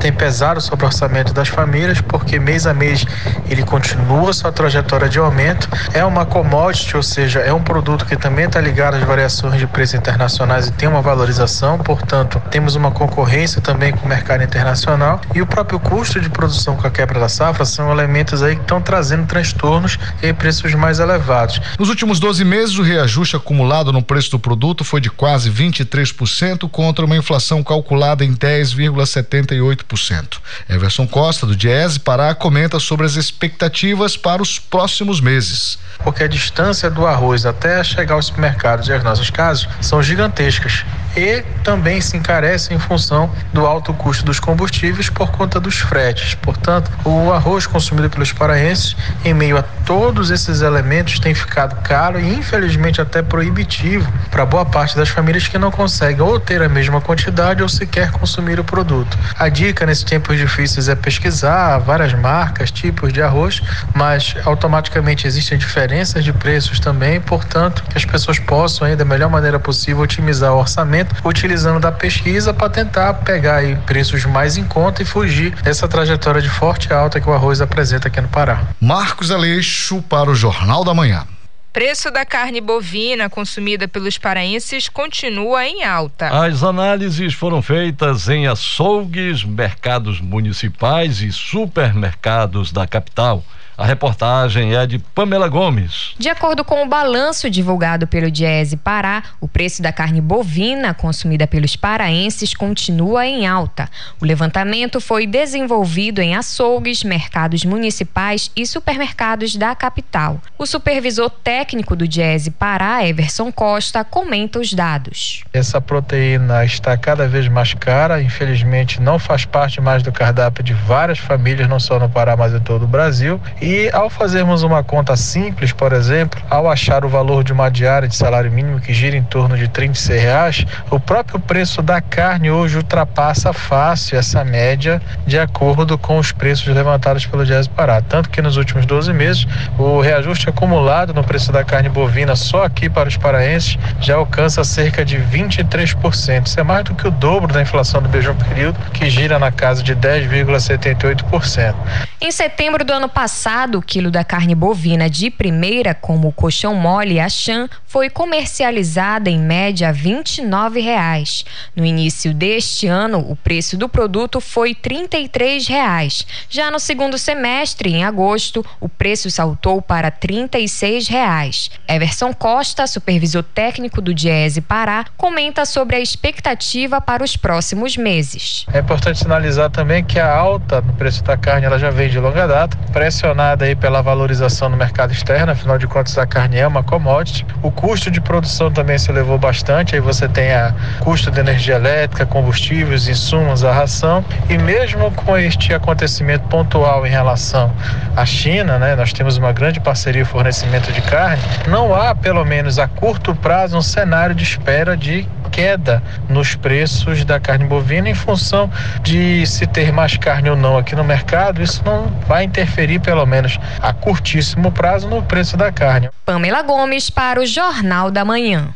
tem pesado sobre o orçamento das famílias, porque mês a mês ele continua sua trajetória de aumento. Uma commodity, ou seja, é um produto que também está ligado às variações de preços internacionais e tem uma valorização, portanto, temos uma concorrência também com o mercado internacional e o próprio custo de produção com a quebra da safra são elementos aí que estão trazendo transtornos e preços mais elevados. Nos últimos 12 meses, o reajuste acumulado no preço do produto foi de quase 23% contra uma inflação calculada em 10,78%. Everson Costa, do Diese Pará, comenta sobre as expectativas para os próximos meses. Porque a distância do arroz até chegar aos supermercados, e os nossos casos, são gigantescas e também se encarece em função do alto custo dos combustíveis por conta dos fretes. Portanto, o arroz consumido pelos paraenses, em meio a todos esses elementos, tem ficado caro e infelizmente até proibitivo para boa parte das famílias que não conseguem ou ter a mesma quantidade ou sequer consumir o produto. A dica nesses tempos difíceis é pesquisar várias marcas, tipos de arroz, mas automaticamente existem diferenças de preços também, portanto, que as pessoas possam aí da melhor maneira possível otimizar o orçamento utilizando da pesquisa para tentar pegar aí preços mais em conta e fugir dessa trajetória de forte alta que o arroz apresenta aqui no Pará. Marcos Aleixo para o Jornal da Manhã. Preço da carne bovina consumida pelos paraenses continua em alta. As análises foram feitas em açougues, mercados municipais e supermercados da capital. A reportagem é de Pamela Gomes. De acordo com o balanço divulgado pelo Diese Pará, o preço da carne bovina consumida pelos paraenses continua em alta. O levantamento foi desenvolvido em açougues, mercados municipais e supermercados da capital. O supervisor técnico do Diese Pará, Everson Costa, comenta os dados. Essa proteína está cada vez mais cara, infelizmente não faz parte mais do cardápio de várias famílias, não só no Pará, mas em todo o Brasil. E ao fazermos uma conta simples, por exemplo, ao achar o valor de uma diária de salário mínimo que gira em torno de 36 reais, o próprio preço da carne hoje ultrapassa fácil essa média de acordo com os preços levantados pelo Dias Pará. Tanto que nos últimos 12 meses, o reajuste acumulado no preço da carne bovina só aqui para os paraenses já alcança cerca de 23%. Isso é mais do que o dobro da inflação do mesmo período, que gira na casa de 10,78%. Em setembro do ano passado, o quilo da carne bovina de primeira, como o colchão mole e a chã, foi comercializada em média 29 reais. No início deste ano, o preço do produto foi 33 reais. Já no segundo semestre, em agosto, o preço saltou para 36 reais. Everson Costa, supervisor técnico do Diese Pará, comenta sobre a expectativa para os próximos meses. É importante sinalizar também que a alta no preço da carne ela já vem de longa data, pressionada aí pela valorização no mercado externo, afinal de contas a carne é uma commodity. O custo de produção também se elevou bastante, aí você tem a custo de energia elétrica, combustíveis, insumos, a ração e mesmo com este acontecimento pontual em relação à China, né, nós temos uma grande parceria em fornecimento de carne, não há pelo menos a curto prazo um cenário de espera de queda nos preços da carne bovina em função de se ter mais carne ou não aqui no mercado, isso não vai interferir, pelo menos a curtíssimo prazo, no preço da carne. Pamela Gomes para o Jornal da Manhã.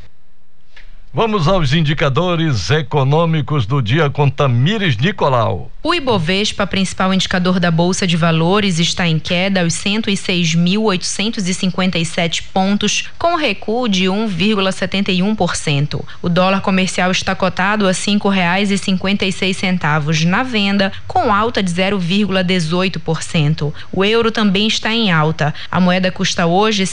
Vamos aos indicadores econômicos do dia com Tamires Nicolau. O Ibovespa, principal indicador da Bolsa de Valores, está em queda aos 106.857 pontos, com recuo de 1,71%. O dólar comercial está cotado a seis centavos na venda, com alta de 0,18%. O euro também está em alta. A moeda custa hoje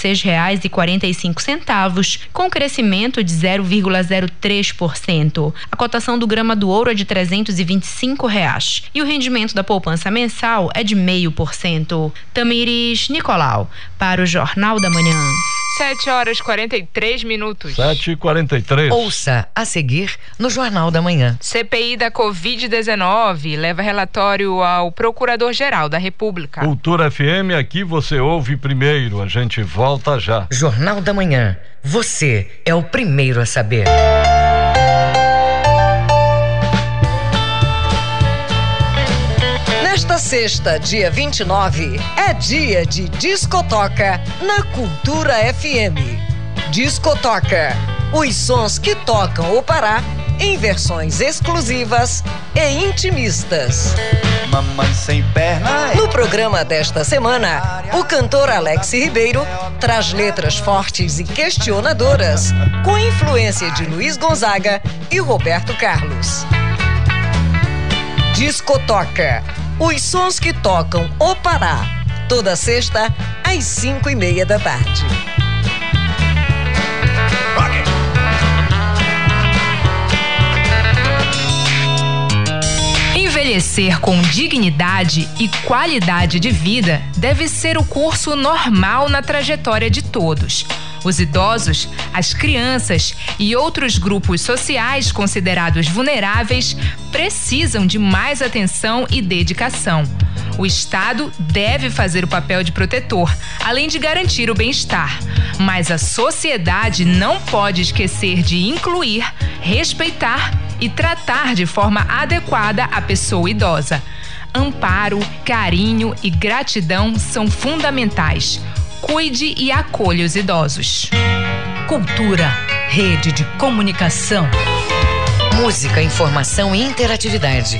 cinco centavos, com crescimento de 0,0 0,03%. A cotação do grama do ouro é de 325 reais, e o rendimento da poupança mensal é de 0,5%. Tamires Nicolau, para o Jornal da Manhã. 7 horas 43 minutos. 7 e 43 Ouça a seguir no Jornal da Manhã. CPI da Covid-19 leva relatório ao Procurador-Geral da República. Cultura FM, aqui você ouve primeiro. A gente volta já. Jornal da Manhã. Você é o primeiro a saber. Nesta sexta, dia 29, é dia de Discotoca na Cultura FM. Discotoca. Os sons que tocam o Pará em versões exclusivas e intimistas. Mamãe sem perna. No programa desta semana, o cantor Alex Ribeiro traz letras fortes e questionadoras, com influência de Luiz Gonzaga e Roberto Carlos. Discotoca. Os sons que tocam o Pará. Toda sexta, às cinco e meia da tarde. Envelhecer com dignidade e qualidade de vida deve ser o curso normal na trajetória de todos. Os idosos, as crianças e outros grupos sociais considerados vulneráveis precisam de mais atenção e dedicação. O Estado deve fazer o papel de protetor, além de garantir o bem-estar. Mas a sociedade não pode esquecer de incluir, respeitar e tratar de forma adequada a pessoa idosa. Amparo, carinho e gratidão são fundamentais. Cuide e acolha os idosos. Cultura, rede de comunicação. Música, informação e interatividade.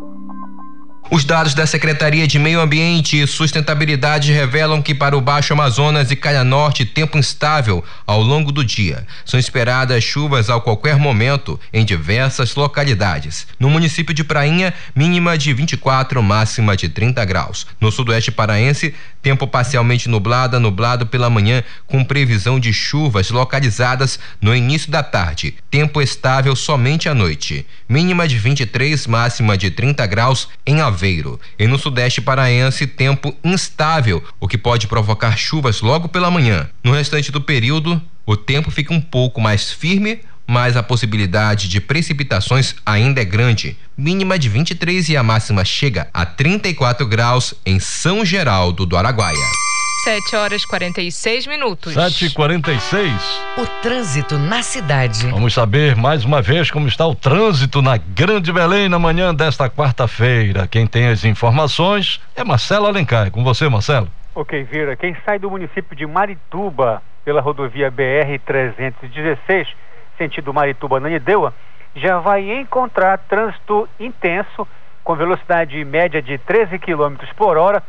Os dados da Secretaria de Meio Ambiente e Sustentabilidade revelam que para o Baixo Amazonas e Calha Norte, tempo instável ao longo do dia. São esperadas chuvas a qualquer momento em diversas localidades. No município de Prainha, mínima de 24, máxima de 30 graus. No sudoeste paraense, tempo parcialmente nublado, nublado pela manhã, com previsão de chuvas localizadas no início da tarde. Tempo estável somente à noite. Mínima de 23, máxima de 30 graus em Aveiro. E no sudeste paraense, tempo instável, o que pode provocar chuvas logo pela manhã. No restante do período, o tempo fica um pouco mais firme, mas a possibilidade de precipitações ainda é grande, mínima de 23 e a máxima chega a 34 graus em São Geraldo do Araguaia. 7 horas 46 minutos. 7 e 46 O trânsito na cidade. Vamos saber mais uma vez como está o trânsito na Grande Belém na manhã desta quarta-feira. Quem tem as informações é Marcelo Alencar. É com você, Marcelo. Ok, Vira. Quem sai do município de Marituba pela rodovia BR-316, sentido Marituba-Nanideua, já vai encontrar trânsito intenso com velocidade média de 13 km por hora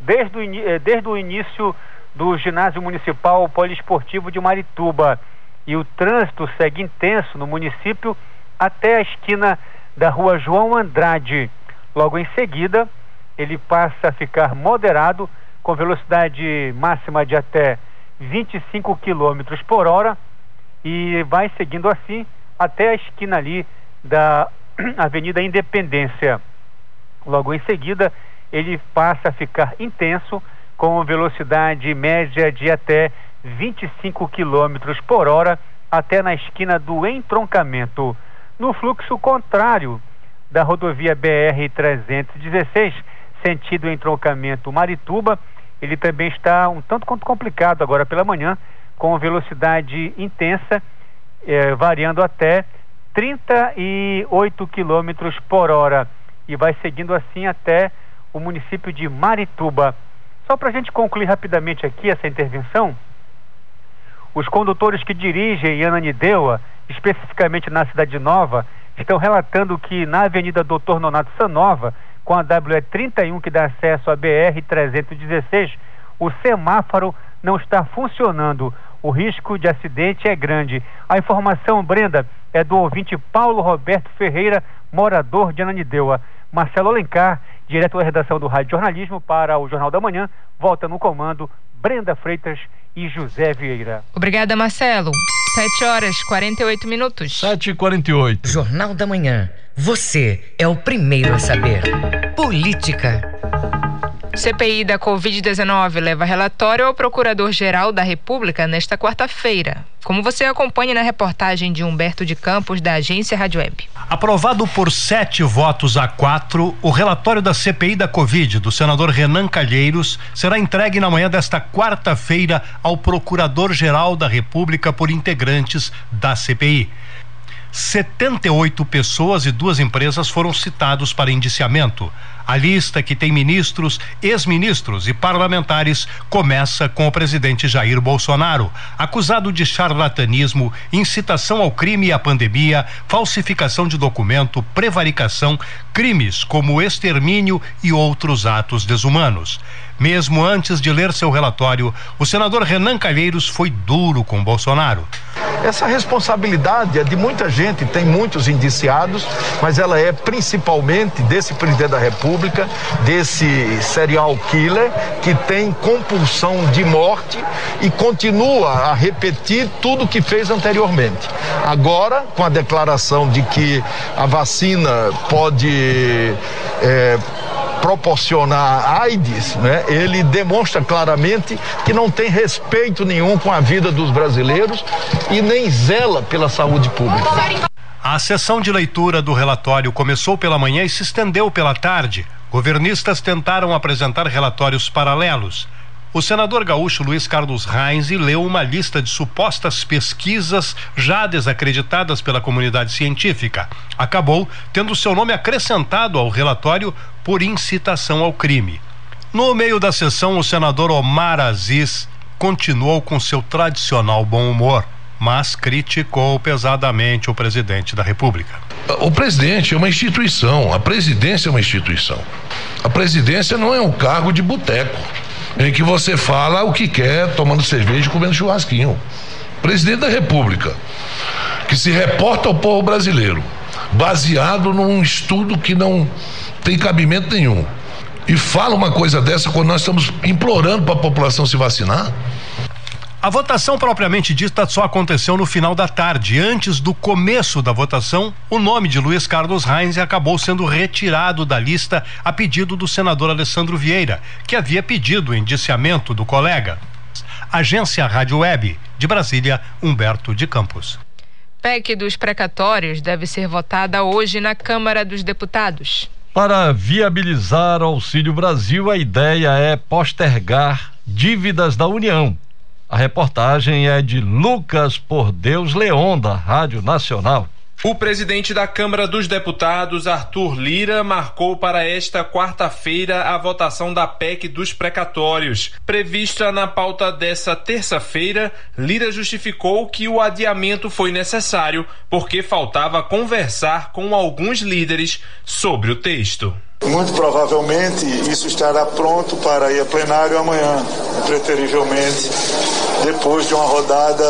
desde o, eh, desde o início do ginásio municipal poliesportivo de Marituba. E o trânsito segue intenso no município até a esquina da rua João Andrade. Logo em seguida, ele passa a ficar moderado, com velocidade máxima de até 25 km por hora, e vai seguindo assim até a esquina ali da Avenida Independência. Logo em seguida, ele passa a ficar intenso com velocidade média de até 25 km por hora até na esquina do entroncamento. No fluxo contrário da rodovia BR-316, sentido entroncamento Marituba, ele também está um tanto quanto complicado agora pela manhã, com velocidade intensa, eh, variando até 38 km por hora. E vai seguindo assim até o município de Marituba. Só para a gente concluir rapidamente aqui essa intervenção, os condutores que dirigem em Ananindeua, especificamente na Cidade Nova, estão relatando que na Avenida Doutor Nonato Sanova, com a WE 31 que dá acesso à BR 316, o semáforo não está funcionando. O risco de acidente é grande. A informação, Brenda, é do ouvinte Paulo Roberto Ferreira, morador de Ananindeua. Marcelo Alencar, direto da redação do Rádio Jornalismo para o Jornal da Manhã, volta no comando Brenda Freitas e José Vieira. Obrigada, Marcelo. 7 horas 48 minutos. 7 e 48 Jornal da Manhã. Você é o primeiro a saber. Política. CPI da Covid-19 leva relatório ao Procurador-Geral da República nesta quarta-feira. Como você acompanha na reportagem de Humberto de Campos, da agência Rádio Web. Aprovado por sete votos a quatro, o relatório da CPI da Covid do senador Renan Calheiros será entregue na manhã desta quarta-feira ao Procurador-Geral da República por integrantes da CPI. 78 pessoas e duas empresas foram citados para indiciamento. A lista, que tem ministros, ex-ministros e parlamentares, começa com o presidente Jair Bolsonaro, acusado de charlatanismo, incitação ao crime e à pandemia, falsificação de documento, prevaricação, crimes como extermínio e outros atos desumanos. Mesmo antes de ler seu relatório, o senador Renan Calheiros foi duro com Bolsonaro. Essa responsabilidade é de muita gente, tem muitos indiciados, mas ela é principalmente desse presidente da República, desse serial killer que tem compulsão de morte e continua a repetir tudo o que fez anteriormente. Agora, com a declaração de que a vacina pode. É, proporcionar AIDS, né, ele demonstra claramente que não tem respeito nenhum com a vida dos brasileiros e nem zela pela saúde pública. A sessão de leitura do relatório começou pela manhã e se estendeu pela tarde. Governistas tentaram apresentar relatórios paralelos. O senador gaúcho Luiz Carlos Reis leu uma lista de supostas pesquisas já desacreditadas pela comunidade científica. Acabou tendo seu nome acrescentado ao relatório por incitação ao crime. No meio da sessão, o senador Omar Aziz continuou com seu tradicional bom humor, mas criticou pesadamente o presidente da República. O presidente é uma instituição, a presidência é uma instituição. A presidência não é um cargo de boteco em que você fala o que quer, tomando cerveja e comendo churrasquinho. Presidente da República, que se reporta ao povo brasileiro, baseado num estudo que não tem cabimento nenhum. E fala uma coisa dessa quando nós estamos implorando para a população se vacinar. A votação propriamente dita só aconteceu no final da tarde. Antes do começo da votação, o nome de Luiz Carlos Reis acabou sendo retirado da lista a pedido do senador Alessandro Vieira, que havia pedido o indiciamento do colega. Agência Rádio Web, de Brasília, Humberto de Campos. PEC dos precatórios deve ser votada hoje na Câmara dos Deputados. Para viabilizar o Auxílio Brasil, a ideia é postergar dívidas da União a reportagem é de Lucas Por Deus Leon, da Rádio Nacional. O presidente da Câmara dos Deputados, Arthur Lira, marcou para esta quarta-feira a votação da PEC dos precatórios. Prevista na pauta dessa terça-feira, Lira justificou que o adiamento foi necessário porque faltava conversar com alguns líderes sobre o texto. Muito provavelmente isso estará pronto para ir a plenário amanhã, preterivelmente, depois de uma rodada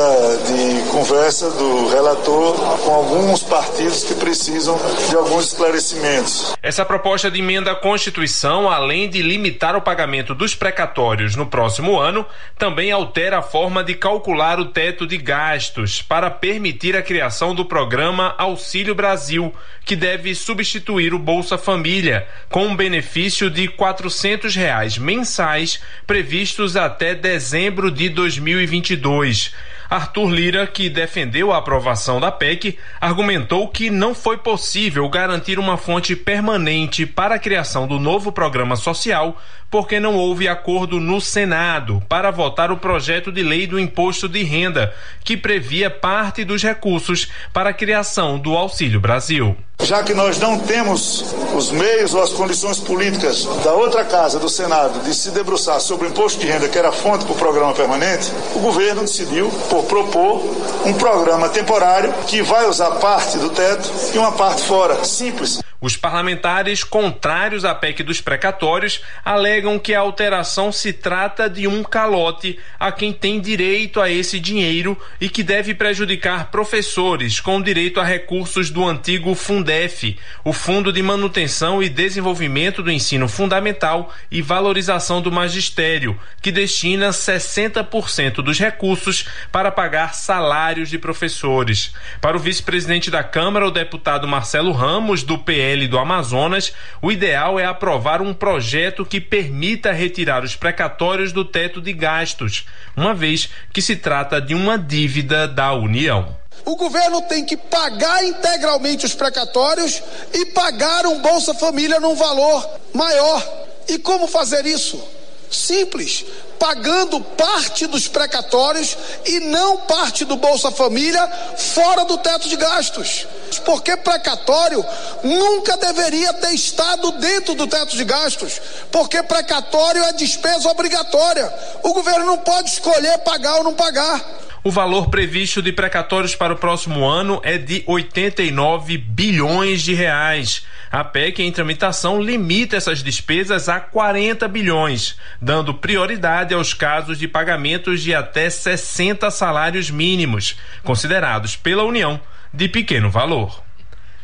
de conversa do relator com alguns partidos que precisam de alguns esclarecimentos. Essa proposta de emenda à Constituição, além de limitar o pagamento dos precatórios no próximo ano, também altera a forma de calcular o teto de gastos para permitir a criação do programa Auxílio Brasil, que deve substituir o Bolsa Família com um benefício de 400 reais mensais previstos até dezembro de 2022. Arthur Lira, que defendeu a aprovação da PEC, argumentou que não foi possível garantir uma fonte permanente para a criação do novo programa social, porque não houve acordo no Senado para votar o projeto de lei do imposto de renda, que previa parte dos recursos para a criação do Auxílio Brasil. Já que nós não temos os meios ou as condições políticas da outra casa, do Senado, de se debruçar sobre o imposto de renda, que era fonte para o programa permanente, o governo decidiu por propor um programa temporário que vai usar parte do teto e uma parte fora. Simples. Os parlamentares, contrários à PEC dos precatórios, alegam que a alteração se trata de um calote a quem tem direito a esse dinheiro e que deve prejudicar professores com direito a recursos do antigo Fundef, o Fundo de Manutenção e Desenvolvimento do Ensino Fundamental e Valorização do Magistério, que destina 60% dos recursos para pagar salários de professores. Para o vice-presidente da Câmara, o deputado Marcelo Ramos, do PL do Amazonas, o ideal é aprovar um projeto que permita retirar os precatórios do teto de gastos, uma vez que se trata de uma dívida da União. O governo tem que pagar integralmente os precatórios e pagar um Bolsa Família num valor maior. E como fazer isso? Simples, pagando parte dos precatórios e não parte do Bolsa Família fora do teto de gastos. Porque precatório nunca deveria ter estado dentro do teto de gastos, porque precatório é despesa obrigatória. O governo não pode escolher pagar ou não pagar. O valor previsto de precatórios para o próximo ano é de 89 bilhões de reais. A PEC em tramitação limita essas despesas a 40 bilhões, dando prioridade aos casos de pagamentos de até 60 salários mínimos, considerados pela União de pequeno valor.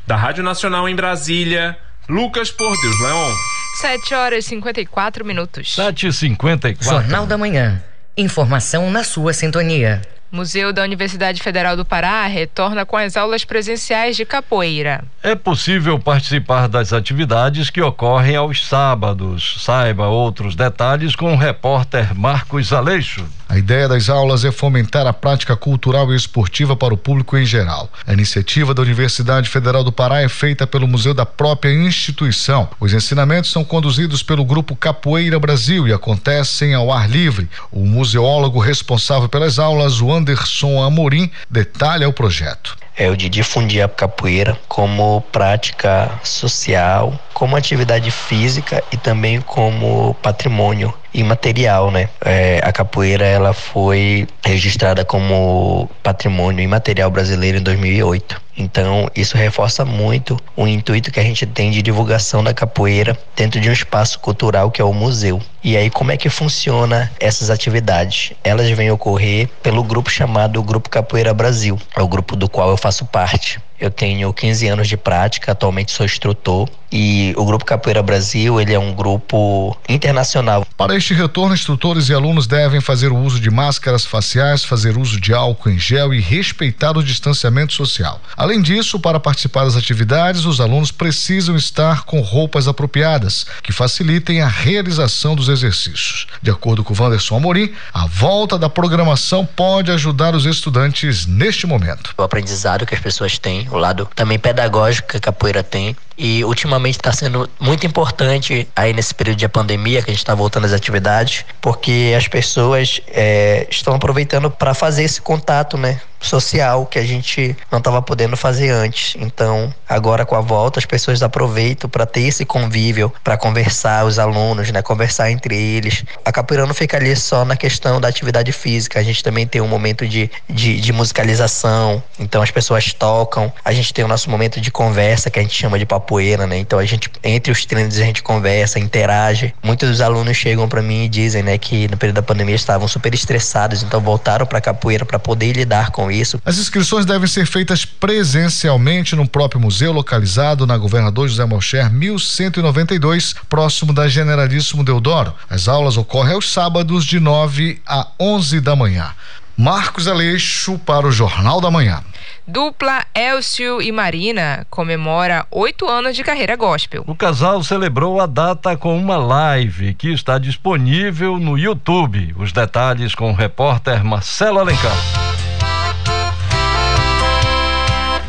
Da Rádio Nacional em Brasília, Lucas Por Deus Leon. 7 horas e 54 minutos. 7 e 54 Jornal da Manhã. Informação na sua sintonia. Museu da Universidade Federal do Pará retorna com as aulas presenciais de capoeira. É possível participar das atividades que ocorrem aos sábados. Saiba outros detalhes com o repórter Marcos Aleixo. A ideia das aulas é fomentar a prática cultural e esportiva para o público em geral. A iniciativa da Universidade Federal do Pará é feita pelo museu da própria instituição. Os ensinamentos são conduzidos pelo grupo Capoeira Brasil e acontecem ao ar livre. O museólogo responsável pelas aulas, o Anderson Amorim, detalha o projeto é o de difundir a capoeira como prática social, como atividade física e também como patrimônio imaterial, né? É, a capoeira ela foi registrada como patrimônio imaterial brasileiro em 2008. Então, isso reforça muito o intuito que a gente tem de divulgação da capoeira dentro de um espaço cultural que é o museu. E aí, como é que funciona essas atividades? Elas vêm ocorrer pelo grupo chamado Grupo Capoeira Brasil, é o grupo do qual eu faço parte. Eu tenho 15 anos de prática, atualmente sou instrutor e o Grupo Capoeira Brasil, ele é um grupo internacional. Para este retorno, instrutores e alunos devem fazer o uso de máscaras faciais, fazer uso de álcool em gel e respeitar o distanciamento social. Além disso, para participar das atividades, os alunos precisam estar com roupas apropriadas, que facilitem a realização dos exercícios. De acordo com Wanderson Amorim, a volta da programação pode ajudar os estudantes neste momento. O aprendizado que as pessoas têm, o lado também pedagógico que a capoeira tem, e ultimamente está sendo muito importante aí nesse período de pandemia que a gente está voltando às atividades, porque as pessoas é, estão aproveitando para fazer esse contato, né? Social que a gente não estava podendo fazer antes. Então, agora com a volta, as pessoas aproveitam para ter esse convívio, para conversar, os alunos, né, conversar entre eles. A capoeira não fica ali só na questão da atividade física, a gente também tem um momento de, de, de musicalização, então as pessoas tocam, a gente tem o nosso momento de conversa que a gente chama de papo capoeira, né? Então a gente, entre os treinos, a gente conversa, interage. Muitos dos alunos chegam para mim e dizem, né, que no período da pandemia estavam super estressados, então voltaram para capoeira para poder lidar com isso. As inscrições devem ser feitas presencialmente no próprio museu, localizado na Governador José Malcher, 1192, próximo da Generalíssimo Deodoro. As aulas ocorrem aos sábados de 9 a 11 da manhã. Marcos Aleixo para o Jornal da Manhã. Dupla Elcio e Marina comemora oito anos de carreira gospel. O casal celebrou a data com uma live que está disponível no YouTube. Os detalhes com o repórter Marcelo Alencar.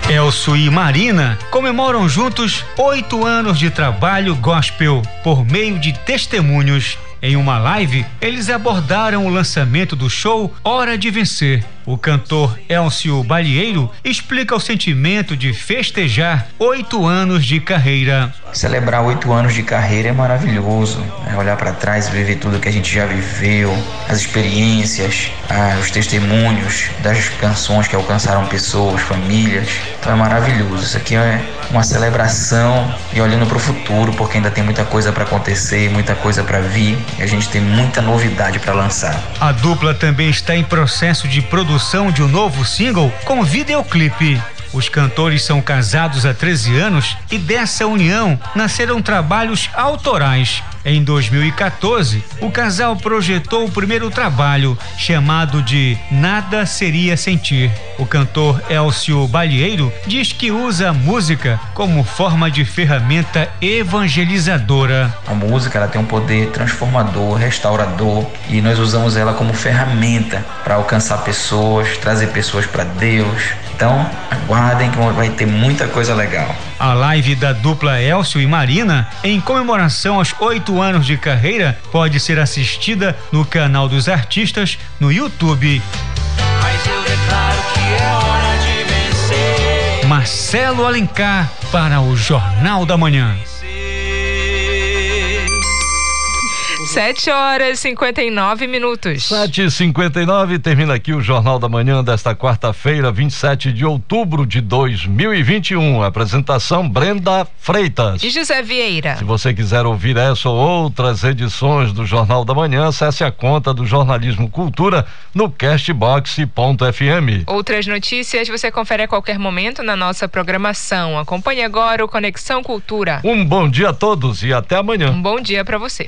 Elcio e Marina comemoram juntos oito anos de trabalho gospel por meio de testemunhos. Em uma live, eles abordaram o lançamento do show Hora de Vencer, O cantor Elcio Balieiro explica o sentimento de festejar oito anos de carreira. Celebrar oito anos de carreira é maravilhoso. É olhar para trás, viver tudo que a gente já viveu, as experiências, ah, os testemunhos das canções que alcançaram pessoas, famílias. Então é maravilhoso. Isso aqui é uma celebração e olhando para o futuro, porque ainda tem muita coisa para acontecer, muita coisa para vir. E a gente tem muita novidade para lançar. A dupla também está em processo de produção de um novo single com videoclipe. Os cantores são casados há 13 anos e dessa união nasceram trabalhos autorais. Em 2014, o casal projetou o primeiro trabalho, chamado de Nada Seria Sentir. O cantor Elcio Balieiro diz que usa a música como forma de ferramenta evangelizadora. A música ela tem um poder transformador, restaurador, e nós usamos ela como ferramenta para alcançar pessoas, trazer pessoas para Deus. Então, aguardem que vai ter muita coisa legal. A live da dupla Elcio e Marina, em comemoração aos oito anos de carreira, pode ser assistida no canal dos artistas no YouTube. Mas eu declaro que é hora de vencer. Marcelo Alencar para o Jornal da Manhã. 7 horas e 59 minutos. 7 e 59 termina aqui o Jornal da Manhã desta quarta-feira, 27 de outubro de 2021. Apresentação Brenda Freitas. E José Vieira. Se você quiser ouvir essa ou outras edições do Jornal da Manhã, acesse a conta do Jornalismo Cultura no castbox.fm. Outras notícias você confere a qualquer momento na nossa programação. Acompanhe agora o Conexão Cultura. Um bom dia a todos e até amanhã. Um bom dia para você.